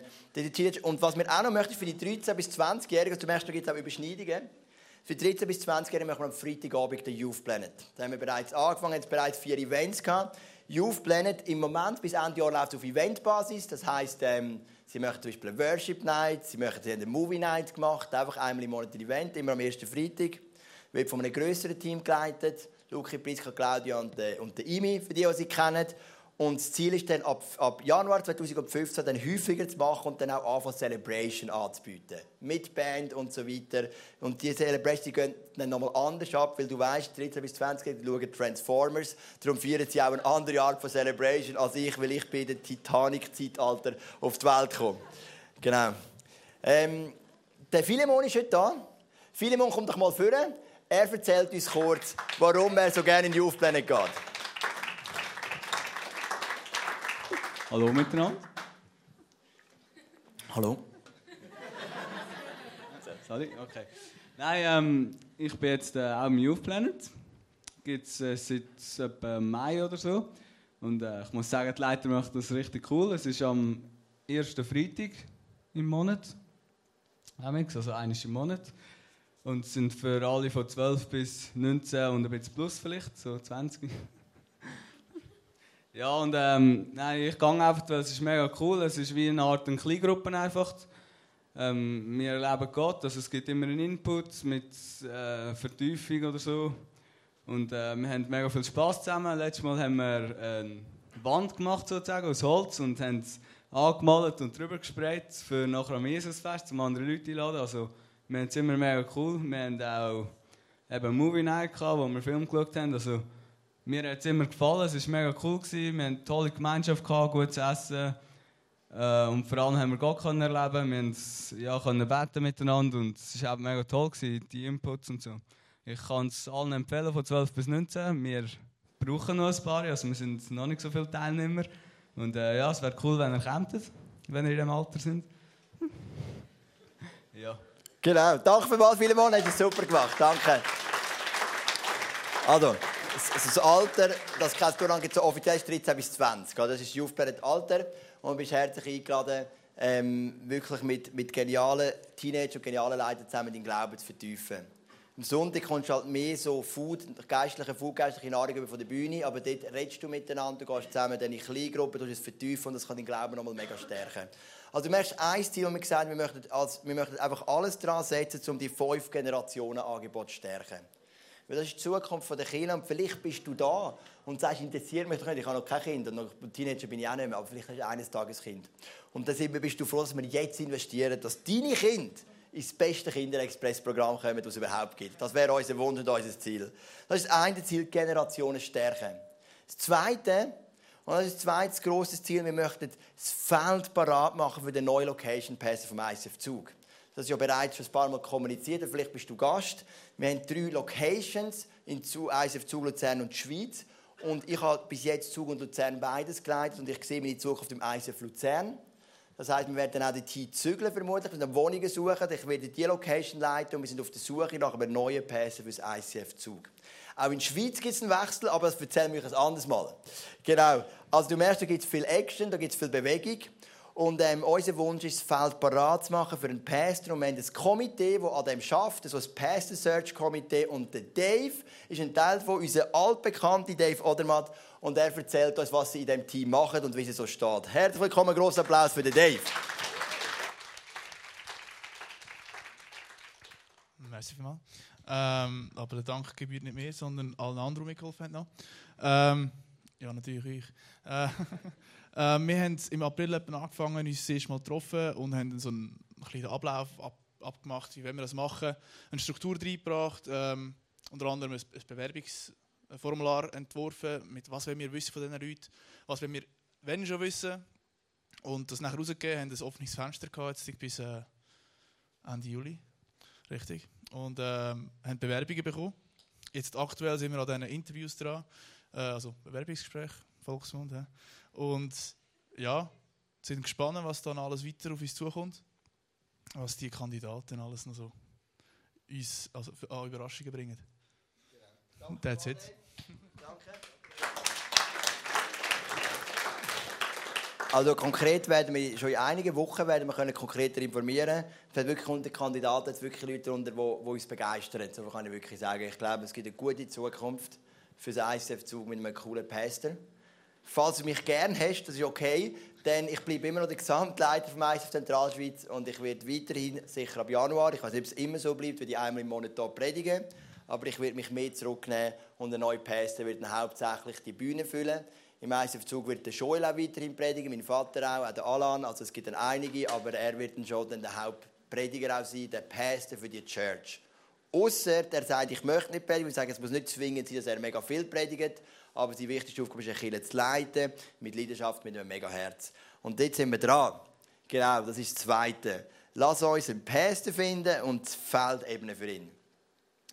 und was wir auch noch möchten für die 13- bis 20-Jährigen, also zum ersten gibt es auch Überschneidungen. Für 13 bis 20 Jahre machen wir am Freitagabend den Youth Planet. Da haben wir bereits angefangen, haben bereits vier Events gehabt. Youth Planet im Moment bis Ende Jahr läuft auf Eventbasis. Das heisst, ähm, sie möchten zum Beispiel eine Worship Night, sie möchten sie haben eine Movie Night gemacht, einfach einmal im Monat ein Event, immer am ersten Freitag. Wird von einem größeren Team geleitet. Luki, Priska, Claudia und, äh, und der Imi, für die, die sie kennen. Und das Ziel ist dann, ab, ab Januar 2015 dann häufiger zu machen und dann auch anfangen, Celebration anzubieten. Mit Band und so weiter. Und diese Celebration die gehen dann nochmal anders ab, weil du weißt, 13 bis 20 schauen Transformers. Darum feiern sie auch eine andere Art von Celebration als ich, weil ich bei dem Titanic-Zeitalter auf die Welt komme. Genau. Ähm, der Philemon ist heute da. Philemon kommt doch mal vor. Er erzählt uns kurz, warum er so gerne in die Aufpläne geht. Hallo miteinander. Hallo. Sorry, okay. Nein, ähm, ich bin jetzt äh, auch im Youth Planet. Gibt es äh, seit etwa Mai oder so. Und äh, ich muss sagen, die Leiter macht das richtig cool. Es ist am ersten Freitag im Monat. Also eines im Monat. Und es sind für alle von 12 bis 19 und ein bisschen plus vielleicht, so 20. Ja, und ähm, nein, ich gehe einfach, weil es ist mega cool. Es ist wie eine Art eine Kleingruppe einfach. Ähm, wir erleben Gott, also es gibt immer einen Input mit äh, Vertiefung oder so. Und äh, wir haben mega viel Spaß zusammen. Letztes Mal haben wir eine Wand gemacht sozusagen aus Holz und haben es angemalt und drüber gesprayt für nachher am Jesusfest, um andere Leute einladen. Also wir haben es immer mega cool. Wir haben auch eben Movie Night gehabt, wo wir Film geschaut haben. Also, mir hat es immer gefallen, es war mega cool. Gewesen. Wir hatten eine tolle Gemeinschaft, gehabt, gutes Essen. Äh, und vor allem haben wir Gott können erleben. Wir haben ja, können beten miteinander und es war mega toll, gewesen, die Inputs und so. Ich kann es allen empfehlen, von 12 bis 19. Wir brauchen noch ein paar, also wir sind noch nicht so viele Teilnehmer. Und äh, ja, es wäre cool, wenn ihr kämpft. wenn ihr in diesem Alter sind. ja. Genau. Danke für was, Philemon. Hast du super gemacht. Danke. Also, das Alter, das kennst du dann so offiziell ist 13 bis 20. Das ist das Youth Alter. Und du bist herzlich eingeladen, ähm, wirklich mit, mit genialen Teenagern und genialen Leuten zusammen deinen Glauben zu vertiefen. Am Sonntag kommst du halt mehr so Food, geistliche Food, geistliche Nahrung von der Bühne, aber dort redest du miteinander, du gehst zusammen in Kleingruppen, du es vertiefen und das kann deinen Glauben nochmal mega stärken. Also du merkst, ein Ziel, das wir gesagt haben, wir möchten, als, wir möchten einfach alles daran setzen, um die fünf Generationen Angebot zu stärken. Weil das ist die Zukunft der Kinder und vielleicht bist du da und sagst, interessiert mich doch nicht, ich habe noch kein Kind und noch Teenager bin ich auch nicht mehr, aber vielleicht hast du eines Tages ein Kind. Und dann bist du froh, dass wir jetzt investieren, dass deine Kinder ins beste Kinderexpress-Programm kommen, das es überhaupt gibt. Das wäre unser Wunsch und unser Ziel. Das ist das eine Ziel, Generationen stärken. Das zweite, und das ist das zweite große Ziel, wir möchten das Feld parat machen für den neuen Location Pass vom ICF Zug. Das ist ja bereits schon ein paar Mal kommuniziert, vielleicht bist du Gast. Wir haben drei Locations in ICF Zug, Luzern und Schweiz. Und ich habe bis jetzt Zug und Luzern beides geleitet und ich sehe meine Zukunft im ICF Luzern. Das heißt, wir werden auch dorthin zügeln vermutlich, wir werden Wohnungen suchen. Ich werde die Location leiten und wir sind auf der Suche nach einem neuen Pässe für das ICF-Zug. Auch in der Schweiz gibt es einen Wechsel, aber das erzählen wir euch ein anderes Mal. Genau. Also du merkst, da gibt es viel Action, da gibt es viel Bewegung. Und ähm, unser Wunsch ist, das Feld parat zu machen für einen Pastor. Und wir haben ein Komitee, das an dem schafft, also das Pastor Search Komitee. Und der Dave ist ein Teil von unserem altbekannten Dave Odermatt. Und er erzählt uns, was sie in diesem Team machen und wie sie so steht. Herzlich willkommen, großen Applaus für den Dave. Merci vielmals. Ähm, aber der Dank gebührt nicht mir, sondern allen anderen, die mitgeholfen haben. Ähm, ja, natürlich ich. Äh, äh, wir haben im April angefangen, uns das erste Mal getroffen und haben so einen kleinen Ablauf ab, abgemacht, wie wir das machen. Eine Struktur reingebracht, ähm, unter anderem ein, ein Bewerbungsformular entworfen, mit was wir wissen von diesen Leuten, was wir wenn schon wissen. Und das nachher rausgegeben, haben ein offenes Fenster gehabt, jetzt bis äh, Ende Juli. Richtig. Und ähm, haben Bewerbungen bekommen. Jetzt aktuell sind wir an diesen Interviews dran, äh, also Bewerbungsgespräch, Volksmund. Ja. Und ja, sind gespannt, was dann alles weiter auf uns zukommt. Was die Kandidaten alles noch so uns also, an Überraschungen bringen. Genau. That's it. Danke. Also konkret werden wir schon in einigen Wochen werden wir können konkreter informieren. Es hat wirklich unter Kandidaten wirklich Leute darunter, die, die uns begeistern. So kann ich wirklich sagen. Ich glaube, es gibt eine gute Zukunft für den ICF-Zug mit einem coolen Pastor. Falls du mich gerne hast, das ist okay, denn ich bleibe immer noch der Gesamtleiter vom ICF Zentralschweiz und ich werde weiterhin, sicher ab Januar, ich weiß nicht, ob es immer so bleibt, werde ich einmal im Monat hier predigen, aber ich werde mich mehr zurücknehmen und der neue Pastor wird dann hauptsächlich die Bühne füllen. Im ICF-Zug wird der Joel auch weiterhin predigen, mein Vater auch, auch der Alan. Also es gibt dann einige, aber er wird dann schon dann der Hauptprediger auch sein, der Pastor für die Church. Ausser er sagt, ich möchte nicht predigen. Ich sage, es muss nicht zwingend sein, dass er mega viel predigt. Aber die wichtigste Aufgabe ist, eine Kirche zu leiten, mit Leidenschaft, mit einem mega Herz. Und jetzt sind wir dran. Genau, das ist das Zweite. Lass uns einen Pastor finden und das Feld ebnen für ihn.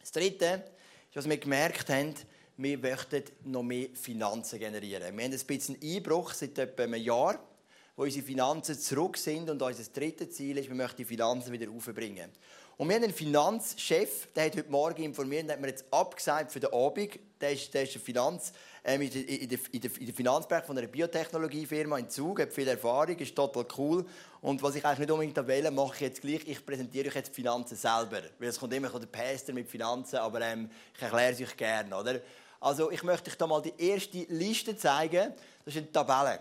Das Dritte ist, was wir gemerkt haben, wir möchten noch mehr Finanzen generieren. Wir haben ein bisschen Einbruch seit etwa einem Jahr, wo unsere Finanzen zurück sind und unser drittes Ziel ist, wir möchten die Finanzen wieder aufbringen. Und wir haben einen Finanzchef, der hat heute Morgen informiert, der hat mir jetzt abgesagt für den Abend. Der ist, der ist ein Finanz, ähm, in, der, in, der, in, der, von einer Biotechnologiefirma in Zug, hat viel Erfahrung, ist total cool. Und was ich eigentlich nicht unbedingt wähle, mache ich jetzt gleich. Ich präsentiere euch jetzt die Finanzen selber. Weil es kommt immer der Pastor mit Finanzen, aber ähm, ich erkläre es euch gerne, oder? Also ich möchte euch da mal die erste Liste zeigen. Das ist eine Tabelle.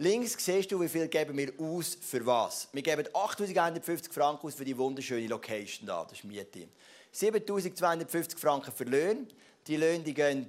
Links siehst du, wie viel geben wir aus für was. Wir geben 8.150 Franken aus für die wunderschöne Location da. Das ist Miete. 7.250 Franken für Löhne. Die Löhne die gehen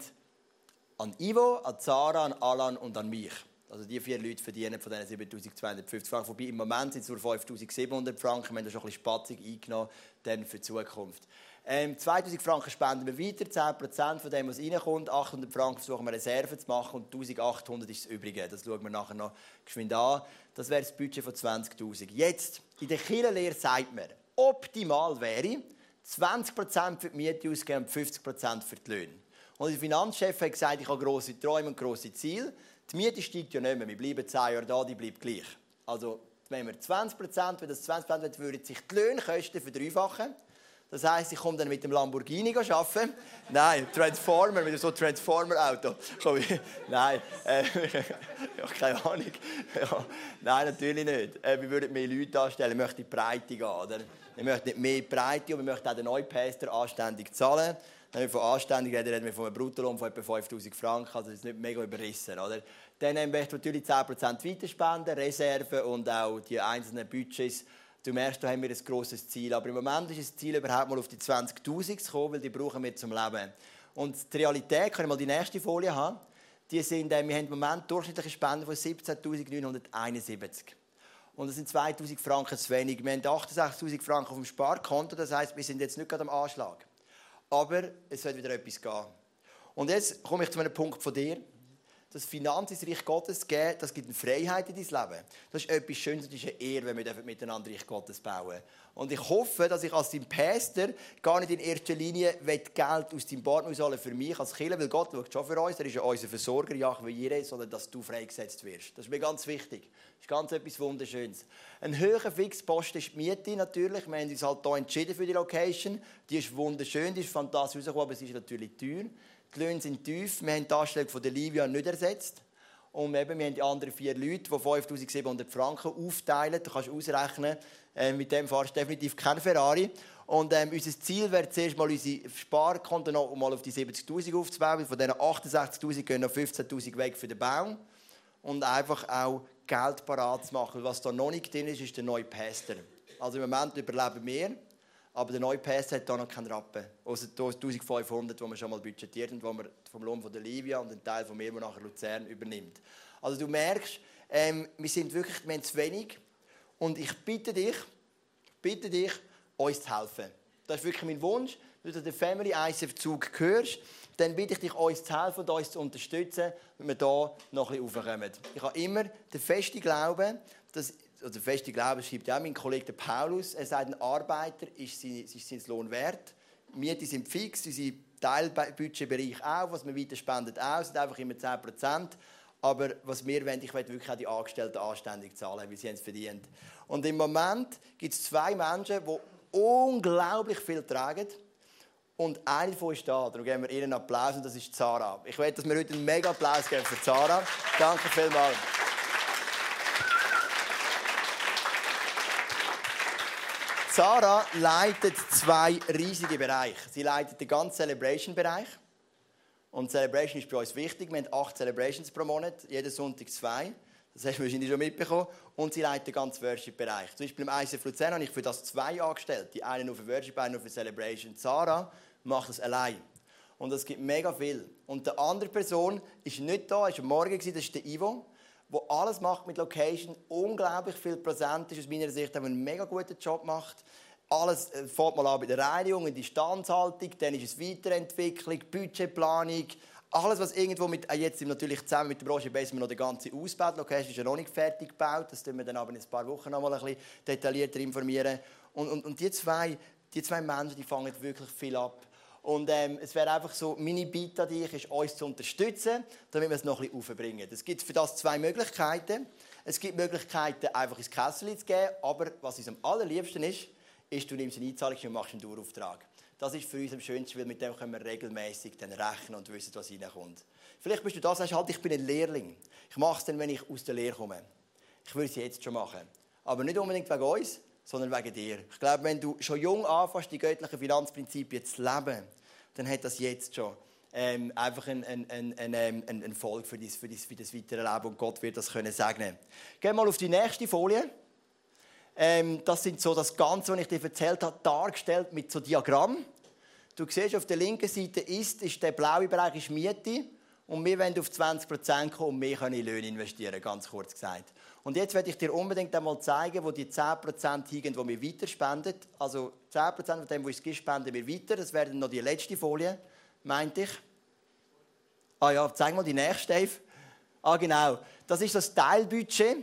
an Ivo, an Zara, an Alan und an mich. Also die vier Leute verdienen von diesen 7.250 Franken. Wobei im Moment sind es nur 5.700 Franken. Wir haben da schon ein bisschen spatzig eingenommen dann für die Zukunft. Ähm, 2000 Franken spenden wir weiter, 10% von dem, was reinkommt. 800 Franken versuchen wir Reserven zu machen und 1800 ist das Übrige. Das schauen wir nachher noch geschwind an. Das wäre das Budget von 20.000. Jetzt, in der Kirchenlehre sagt man, optimal wäre, 20% für die Miete ausgeben und 50% für die Löhne. Und der Finanzchef hat gesagt, ich habe grosse Träume und grosse Ziele. Die Miete steigt ja nicht mehr. Wir bleiben 10 Jahre da, die bleibt gleich. Also wenn wir 20 Prozent, wenn das 20 Prozent würden sich die Lohnkosten verdreifachen. Das heisst, ich komme dann mit dem Lamborghini arbeiten. Nein, Transformer, mit so Transformer-Auto. Nein, äh, ich habe keine Ahnung. Ja, nein, natürlich nicht. Äh, wir würden mehr Leute anstellen, wir möchten in die Breite gehen. Oder? Wir möchten nicht mehr Breite und wir möchten auch den neuen Pastor anständig zahlen. Wenn wir von anständig reden, reden wir von einem Bruttolohn von etwa 5000 Franken. Also das ist nicht mega überrissen. Oder? Dann möchten wir natürlich 10% weiterspenden, Reserven und auch die einzelnen Budgets Du merkst, da haben wir ein grosses Ziel. Aber im Moment ist das Ziel, überhaupt mal auf die 20.000 zu kommen, weil die brauchen wir zum Leben. Und die Realität, kann ich mal die nächste Folie haben, die sind, äh, wir haben im Moment durchschnittliche Spenden von 17.971. Und das sind 2'000 Franken zu wenig. Wir haben 68'000 Franken auf dem Sparkonto, das heisst, wir sind jetzt nicht gerade am Anschlag. Aber es wird wieder etwas gehen. Und jetzt komme ich zu einem Punkt von dir das Finanz ins Reich Gottes geben, das gibt eine Freiheit in dein Leben. Das ist etwas Schönes, das ist eine Ehre, wenn wir miteinander Reich Gottes bauen Und ich hoffe, dass ich als dein Pastor gar nicht in erster Linie Geld aus deinem Bord ausholen für mich als Killer, weil Gott schaut schon für uns, er ist ja unser Versorger, Jahwe Jireh, sondern dass du freigesetzt wirst. Das ist mir ganz wichtig. Das ist ganz etwas Wunderschönes. Ein höherer Fixposten ist die Miete natürlich. Wir haben uns halt hier entschieden für die Location. Die ist wunderschön, die ist fantastisch aber sie ist natürlich teuer. Die Löhne sind tief. Wir haben die Anstellung von der Livia nicht ersetzt. Und eben, wir haben die anderen vier Leute, die 5700 Franken aufteilen. Du kannst ausrechnen, äh, mit dem fahrst du definitiv kein Ferrari. Und ähm, unser Ziel wäre zuerst mal unsere Sparkonten noch mal auf die 70'000 aufzubauen. Von diesen 68'000 gehen noch 15'000 weg für den Bau. Und einfach auch Geld parat zu machen. Was da noch nicht drin ist, ist der neue Pastor. Also im Moment überleben wir. Aber der neue PS hat hier noch keinen Rappen. Außer 1500, die wir schon mal budgetiert und wo wir vom Lohn von der Livia und einen Teil von mir, der nachher Luzern übernimmt. Also du merkst, ähm, wir sind wirklich wir zu wenig. Und ich bitte dich, bitte dich, uns zu helfen. Das ist wirklich mein Wunsch. Wenn du den Family ICF-Zug hörst, dann bitte ich dich, uns zu helfen und uns zu unterstützen, wenn wir hier noch ein bisschen raufkommen. Ich habe immer den festen Glauben, dass also feste Glaube schreibt ja mein Kollege Paulus, er sagt, ein Arbeiter ist sein, ist sein Lohn wert. Miete sind fix, unsere Teilbudgetbereich auch, was wir weiter spenden auch, sind einfach immer 10%. Aber was wir wollen, ich will wirklich auch die Angestellten anständig zahlen, weil sie es verdient. Und im Moment gibt es zwei Menschen, die unglaublich viel tragen. Und eine davon ist da. Darum geben wir ihnen einen Applaus und das ist Zara. Ich will, dass wir heute einen mega Applaus geben für Zara. Danke vielmals. Sarah leitet zwei riesige Bereiche. Sie leitet den ganzen Celebration-Bereich. Und Celebration ist bei uns wichtig. Wir haben acht Celebrations pro Monat, jeden Sonntag zwei. Das hast du wahrscheinlich schon mitbekommen. Und sie leitet den ganzen Worship-Bereich. Zum Beispiel im ICF Luzern habe ich für das zwei angestellt. Die einen nur für Worship, einen nur für Celebration. Sarah macht das allein. Und es gibt mega viel. Und die andere Person ist nicht da, ist am Morgen, das ist der Ivo wo alles macht mit Location, unglaublich viel präsent ist aus meiner Sicht, der einen mega guten Job macht. Alles äh, fängt mal an bei der Reinigung, in die Standhaltung, dann ist es Weiterentwicklung, Budgetplanung, alles, was irgendwo mit, äh, jetzt natürlich zusammen mit der Branche Base noch den ganzen Ausbau, Location ist ja noch nicht fertig gebaut, das tun wir dann aber in ein paar Wochen noch mal ein bisschen detaillierter informieren. Und, und, und die, zwei, die zwei Menschen, die fangen wirklich viel ab. Und ähm, es wäre einfach so, meine Bitte an dich ist, uns zu unterstützen, damit wir es noch ein bisschen aufbringen. Es gibt für das zwei Möglichkeiten. Es gibt Möglichkeiten, einfach ins Kessel zu geben, aber was uns am allerliebsten ist, ist, du nimmst eine Einzahlung und machst einen Dauerauftrag. Das ist für uns am schönsten, weil mit dem können wir regelmäßig dann rechnen und wissen, was reinkommt. Vielleicht bist du da, sagst halt, ich bin ein Lehrling. Ich mache es dann, wenn ich aus der Lehre komme. Ich würde es jetzt schon machen. Aber nicht unbedingt wegen uns, sondern wegen dir. Ich glaube, wenn du schon jung anfängst, die göttlichen Finanzprinzipien zu leben, dann hat das jetzt schon ähm, einfach ein, ein, ein, ein, ähm, ein Folge für, das, für, das, für das weitere Leben und Gott wird das können segnen. Geh mal auf die nächste Folie. Ähm, das sind so das Ganze, was ich dir erzählt habe, dargestellt mit so Diagramm. Du siehst, auf der linken Seite ist, ist der blaue Bereich ist Miete und wir wollen auf 20% kommen und wir können in Löhne investieren, ganz kurz gesagt. Und jetzt werde ich dir unbedingt einmal zeigen, wo die 10% hingehen, die wir weiterspenden. Also 10% von dem, was es spenden wir weiter. Das wäre noch die letzte Folie, meinte ich. Ah ja, zeig mal die nächste, Dave. Ah genau, das ist das Teilbudget.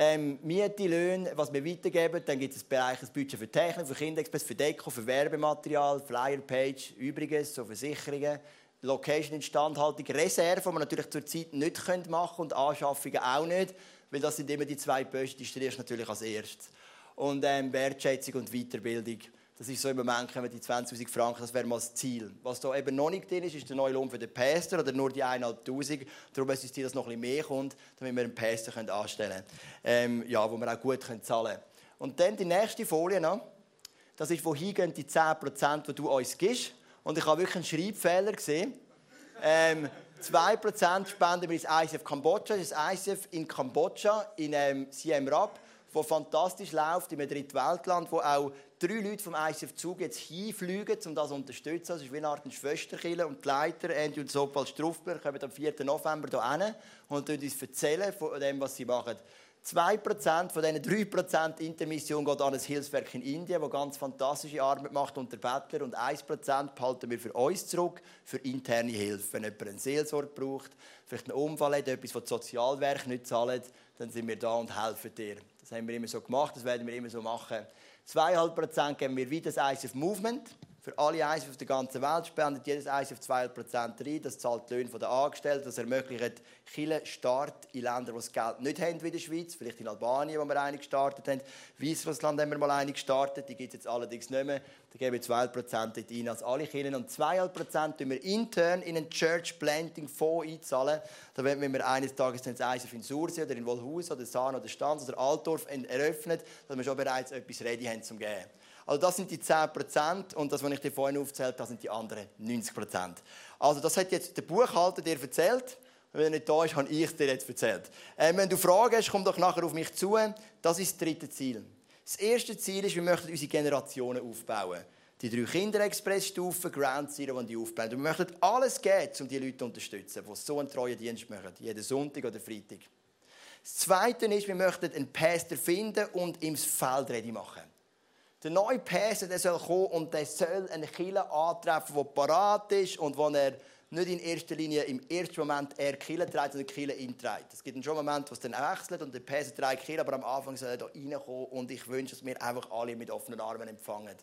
Ähm, Miete, Löhne, was wir weitergeben. Dann gibt es Bereich, das Budget für Technik, für Kinderexpress, für Deko, für Werbematerial, Flyerpage, Übriges, so Versicherungen. Location Instandhaltung, Reserve, die wir natürlich zurzeit nicht machen können und Anschaffungen auch nicht Weil das sind immer die zwei Posten, die streichst natürlich als erstes. Und ähm, Wertschätzung und Weiterbildung. Das ist so im Moment, kommen die 20'000 Franken, das wäre mal das Ziel. Was da eben noch nicht drin ist, ist der neue Lohn für den Pastor oder nur die 1'500. Darum ist es Ziel, dass noch ein bisschen mehr kommt, damit wir einen Pastor anstellen können. Ähm, ja, wo wir auch gut können zahlen können. Und dann die nächste Folie noch. Das ist, wohin gehen die 10%, die du uns gibst. Und ich habe wirklich einen Schreibfehler gesehen. Ähm, 2% spenden wir ins ICF Kambodscha. Das ist das ICF in Kambodscha, in ähm, Siem Reap, wo fantastisch läuft, in einem Drittweltland, wo auch drei Leute vom ICF Zug jetzt hinfliegen, um das zu unterstützen. Das ist wie eine Art Schwesterkille. Und die Leiter, Andy und Sopal Struffberg, kommen am 4. November hierher und uns erzählen von dem, was sie machen. 2% von diesen 3% Intermission geht an ein Hilfswerk in Indien, das ganz fantastische Arbeit macht unter Bettler. Und 1% behalten wir für uns zurück, für interne Hilfe. Wenn jemand eine Seelsorge braucht, vielleicht einen Unfall hat, etwas, was das Sozialwerk nicht zahlt, dann sind wir da und helfen dir. Das haben wir immer so gemacht, das werden wir immer so machen. 2,5% geben wir wieder das ICF Movement. Für alle ICF auf der ganzen Welt spendet jedes ICF 2,5% rein. Das zahlt die Löhne der Angestellten. Das ermöglicht Chile Start in Ländern, die das Geld nicht haben wie die Schweiz. Vielleicht in Albanien, wo wir eine gestartet haben. Weißrussland haben wir mal eine gestartet. Die gibt es jetzt allerdings nicht mehr. Da geben wir 2% dort ein als alle Kirchen. Und 2,5% tun wir intern in einen Church Planting Fonds einzahlen. Da wenn wir eines Tages dann das ICF in Sursee oder in Wolhus oder Sahn oder Stanz oder Altdorf eröffnet, dass wir schon bereits etwas ready haben zum Geben. Also das sind die 10% und das, was ich dir vorhin aufzählt habe, sind die anderen 90%. Also das hat jetzt der Buchhalter dir erzählt. Wenn er nicht da ist, habe ich es dir jetzt erzählt. Ähm, wenn du Fragen hast, komm doch nachher auf mich zu. Das ist das dritte Ziel. Das erste Ziel ist, wir möchten unsere Generationen aufbauen. Die drei Kinderexpressstufen, Ground Zero, die die aufbauen. Wir möchten alles geben, um die Leute zu unterstützen, die so einen treuen Dienst machen. Jeden Sonntag oder Freitag. Das Zweite ist, wir möchten einen Pastor finden und ihm das Feld ready machen. Der neue Päser der soll kommen und der soll eine Kille antreffen, die parat ist und wo er nicht in erster Linie im ersten Moment er Kille trägt, sondern Kille ihn trägt. Es gibt schon einen Moment, wo es dann wechselt und der Päser trägt Kille, aber am Anfang soll er da reinkommen und ich wünsche, dass wir einfach alle mit offenen Armen empfangen.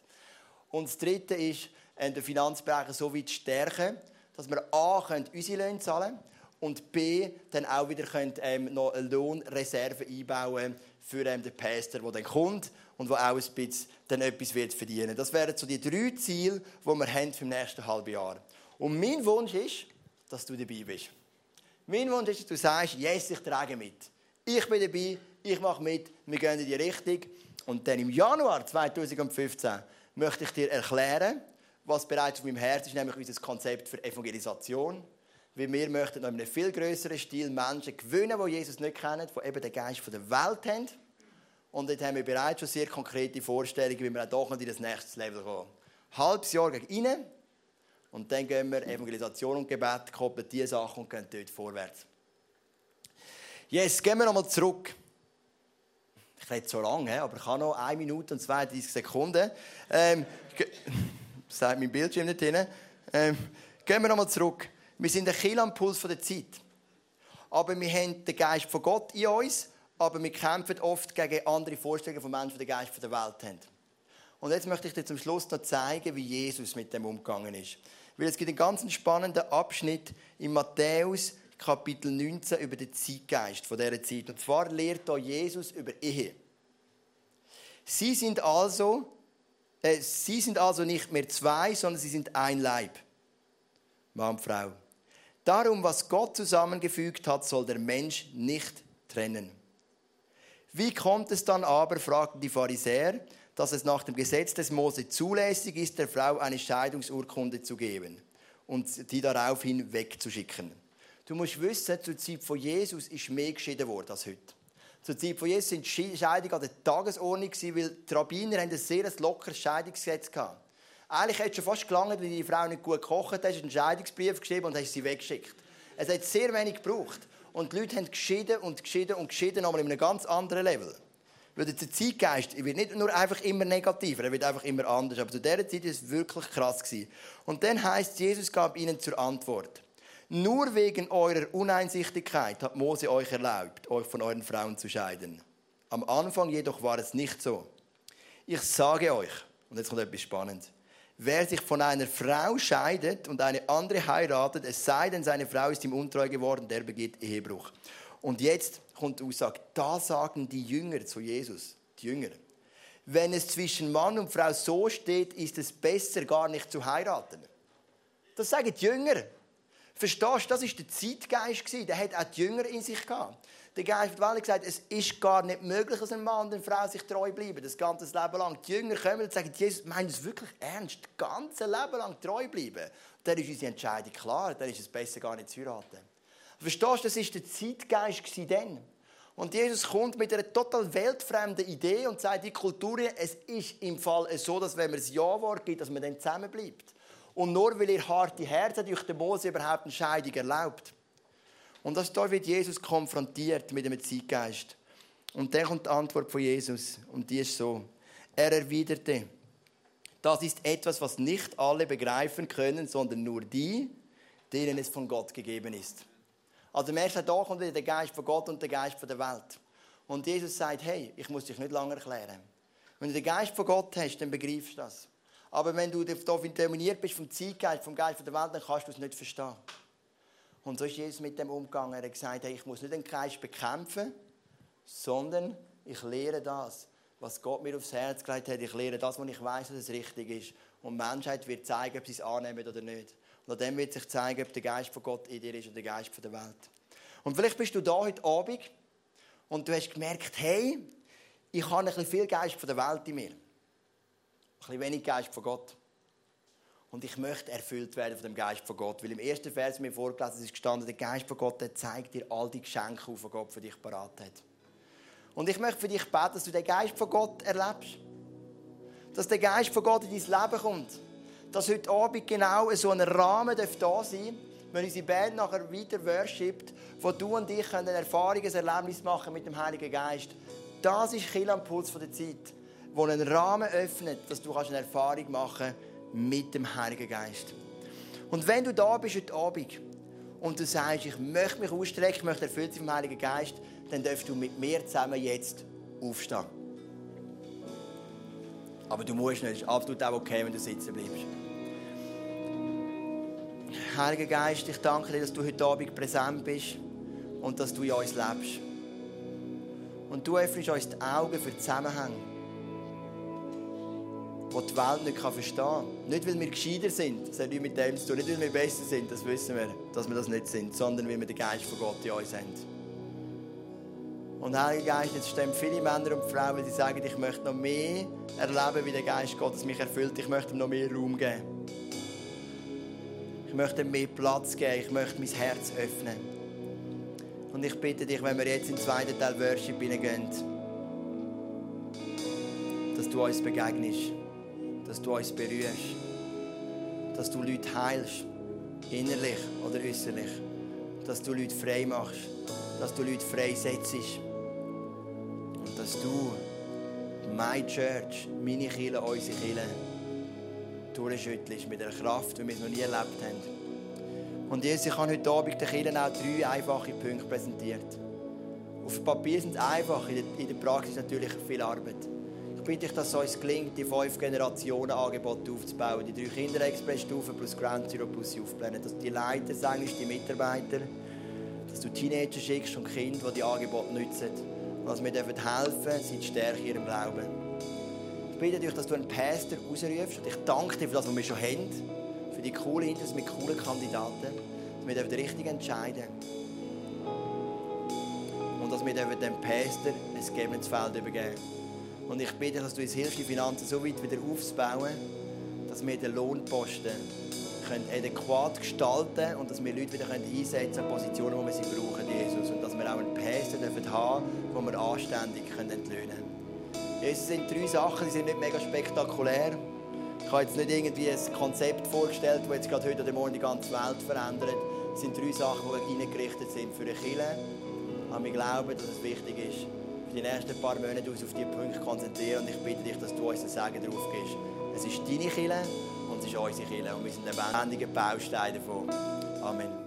Und das Dritte ist, äh, den Finanzbereich so weit stärken, dass wir A, unsere Löhne zahlen können und B, dann auch wieder können, ähm, noch eine Lohnreserve einbauen für ähm, den Pastor, der dann kommt und der auch ein bisschen dann etwas wird verdienen. Das wären so die drei Ziele, die wir haben für das nächste halbe Jahr. Und mein Wunsch ist, dass du dabei bist. Mein Wunsch ist, dass du sagst, yes, ich trage mit. Ich bin dabei, ich mache mit, wir gehen in die Richtung. Und dann im Januar 2015 möchte ich dir erklären, was bereits auf meinem Herzen ist, nämlich unser Konzept für Evangelisation. Weil wir möchten noch in einem viel größeren Stil Menschen gewinnen, die Jesus nicht kennen, die eben den Geist der Welt haben und dort haben wir bereits schon sehr konkrete Vorstellungen, wie wir auch doch noch in das nächste Level kommen. Halbes Jahr gegen rein. Und dann gehen wir Evangelisation und Gebet, koppeln diese Sachen und gehen dort vorwärts. Yes, gehen wir nochmal zurück. Ich rede so lange, aber ich habe noch 1 Minute und 32 Sekunden. Ähm, sagt mein Bildschirm nicht hin. Ähm, gehen wir nochmal zurück. Wir sind ein Kill am Puls der Zeit. Aber wir haben den Geist von Gott in uns aber wir kämpfen oft gegen andere Vorstellungen von Menschen, die den Geist der Welt haben. Und jetzt möchte ich dir zum Schluss noch zeigen, wie Jesus mit dem umgegangen ist. Weil es gibt einen ganz spannenden Abschnitt in Matthäus Kapitel 19 über den Zeitgeist von dieser Zeit. Und zwar lehrt hier Jesus über Ehe. Sie sind also, äh, sie sind also nicht mehr zwei, sondern sie sind ein Leib. Mann und Frau. Darum, was Gott zusammengefügt hat, soll der Mensch nicht trennen. Wie kommt es dann aber, fragten die Pharisäer, dass es nach dem Gesetz des Mose zulässig ist, der Frau eine Scheidungsurkunde zu geben und die daraufhin wegzuschicken? Du musst wissen, zur Zeit von Jesus ist mehr geschieden worden als heute. Zur Zeit von Jesus sind Scheidungen an der Tagesordnung, weil die Rabbiner ein sehr lockeres Scheidungsgesetz hatten. Eigentlich hätte es schon fast gelangt, wenn die Frau nicht gut gekocht hat, hast einen Scheidungsbrief geschrieben und hast sie weggeschickt. Es hat sehr wenig gebraucht. Und die Leute haben geschieden und geschieden und geschieden, aber in einem ganz anderen Level. Weil der Zeitgeist wird nicht nur einfach immer negativer, er wird einfach immer anders. Aber zu dieser Zeit war es wirklich krass. Und dann heißt Jesus gab ihnen zur Antwort: Nur wegen eurer Uneinsichtigkeit hat Mose euch erlaubt, euch von euren Frauen zu scheiden. Am Anfang jedoch war es nicht so. Ich sage euch, und jetzt kommt etwas Spannendes. Wer sich von einer Frau scheidet und eine andere heiratet, es sei denn, seine Frau ist ihm untreu geworden, der begeht Ehebruch. Und jetzt kommt die Aussage, da sagen die Jünger zu Jesus, die Jünger, wenn es zwischen Mann und Frau so steht, ist es besser, gar nicht zu heiraten. Das sagen die Jünger. Verstehst du, das war der Zeitgeist. Der hat auch die Jünger in sich gehabt. Der Geist hat gesagt, es ist gar nicht möglich, dass ein Mann und eine Frau sich treu bleiben, das ganze Leben lang. Die Jünger kommen und sagen, Jesus meint es wirklich ernst, das ganze Leben lang treu bleiben. Dann ist unsere Entscheidung klar, dann ist es besser, gar nicht zu heiraten. Verstehst du, das war der Zeitgeist dann. Und Jesus kommt mit einer total weltfremden Idee und sagt, die Kultur, es ist im Fall so, dass wenn man das Ja-Wort gibt, dass man dann zusammenbleibt. Und nur weil ihr harte Herzen durch den Mose überhaupt eine Scheidung erlaubt. Und das da wird Jesus konfrontiert mit dem Zeitgeist. Und dann kommt die Antwort von Jesus. Und die ist so. Er erwiderte, das ist etwas, was nicht alle begreifen können, sondern nur die, denen es von Gott gegeben ist. Also im ersten Tag kommt wieder der Geist von Gott und der Geist von der Welt. Und Jesus sagt, hey, ich muss dich nicht lange erklären. Wenn du den Geist von Gott hast, dann begreifst du das. Aber wenn du dominiert bist vom Zeitgeist, vom Geist von der Welt, dann kannst du es nicht verstehen. Und so ist Jesus mit dem umgegangen. Er hat gesagt, hey, ich muss nicht den Geist bekämpfen, sondern ich lehre das, was Gott mir aufs Herz gelegt hat. Ich lehre das, was ich weiß, dass es richtig ist. Und die Menschheit wird zeigen, ob sie es annehmen oder nicht. Und an dem wird sich zeigen, ob der Geist von Gott in dir ist oder der Geist von der Welt. Und vielleicht bist du da heute Abend und du hast gemerkt, hey, ich habe ein bisschen viel Geist von der Welt in mir. Ein bisschen wenig Geist von Gott. Und ich möchte erfüllt werden von dem Geist von Gott. Weil im ersten Vers mir vorgelesen ist gestanden, der Geist von Gott der zeigt dir all die Geschenke die Gott für dich parat hat. Und ich möchte für dich beten, dass du den Geist von Gott erlebst. Dass der Geist von Gott in dein Leben kommt dass heute Abend genau so ein Rahmen da sein darf, wenn unsere Band nachher weiter worshipt, wo du und ich ein Erfahrung, ein Erlebnis machen mit dem Heiligen Geist. Das ist Kill am Puls der Zeit, wo einen Rahmen öffnet, dass du eine Erfahrung machen mit dem Heiligen Geist. Und wenn du da bist heute Abend und du sagst, ich möchte mich ausstrecken, ich möchte erfüllt sein vom Heiligen Geist, dann darfst du mit mir zusammen jetzt aufstehen. Aber du musst nicht, es ist absolut auch okay, wenn du sitzen bleibst. Heiliger Geist, ich danke dir, dass du heute Abend präsent bist und dass du in uns lebst. Und du öffnest uns die Augen für Zusammenhänge, die die Welt nicht verstehen kann. Nicht, weil wir gescheiter sind, das hat nichts mit dem zu tun. Nicht, weil wir besser sind, das wissen wir, dass wir das nicht sind, sondern weil wir den Geist von Gott in uns haben. Und Heiliger Geist, jetzt stehen viele Männer und Frauen, die sagen, ich möchte noch mehr erleben, wie der Geist Gottes mich erfüllt. Ich möchte ihm noch mehr Raum geben. Ich möchte mehr Platz geben. Ich möchte mein Herz öffnen. Und ich bitte dich, wenn wir jetzt den zweiten Teil Worship hineingehen, dass du uns begegnest, dass du uns berührst, dass du Leute heilst, innerlich oder äußerlich, dass du Leute frei machst, dass du Leute freisetzt und dass du meine Church, meine Kirche, unsere Kirche, durchschüttelst mit einer Kraft, wie wir noch nie erlebt haben. Und Jesus, ich habe heute Abend den Kindern auch drei einfache Punkte präsentiert. Auf dem Papier sind es einfach, in der Praxis natürlich viel Arbeit. Ich bitte dich, dass es uns gelingt, die fünf Generationen Angebote aufzubauen. Die drei Kinderexpressstufen plus Grand Zero plus Aufplänen. Dass die Leiter, Englisch, die Mitarbeiter, dass du Teenager schickst und Kinder, die die Angebote nutzen. Und dass wir helfen dürfen, zu stärken in ihrem Glauben. Ich bitte dich, dass du einen Pastor ausrufst. Und ich danke dir für das, was wir schon haben. Für die coolen Interviews mit coolen Kandidaten. Dass wir den richtig entscheiden Und dass wir dem Pastor ein gegebenes Feld übergeben. Und ich bitte dass du uns hilfst, die Finanzen so weit wieder aufzubauen, dass wir den Lohnposten können adäquat gestalten und dass wir Leute wieder einsetzen können, Positionen, wo wir sie brauchen, Jesus. Und dass wir auch einen haben dürfen, wo wir anständig entlöhnen können. Es sind drei Sachen, die sind nicht mega spektakulär. Ich habe jetzt nicht irgendwie ein Konzept vorgestellt, das jetzt gerade heute oder morgen die ganze Welt verändert. Es sind drei Sachen, die hineingerichtet sind für eine Kirche. Aber wir glauben, dass es wichtig ist, die nächsten paar Monate uns auf diese Punkte konzentrieren. Und ich bitte dich, dass du uns ein Segen darauf gibst. Es ist deine Kirche und es ist unsere Kirche. Und wir sind ein lebendiger Baustein davon. Amen.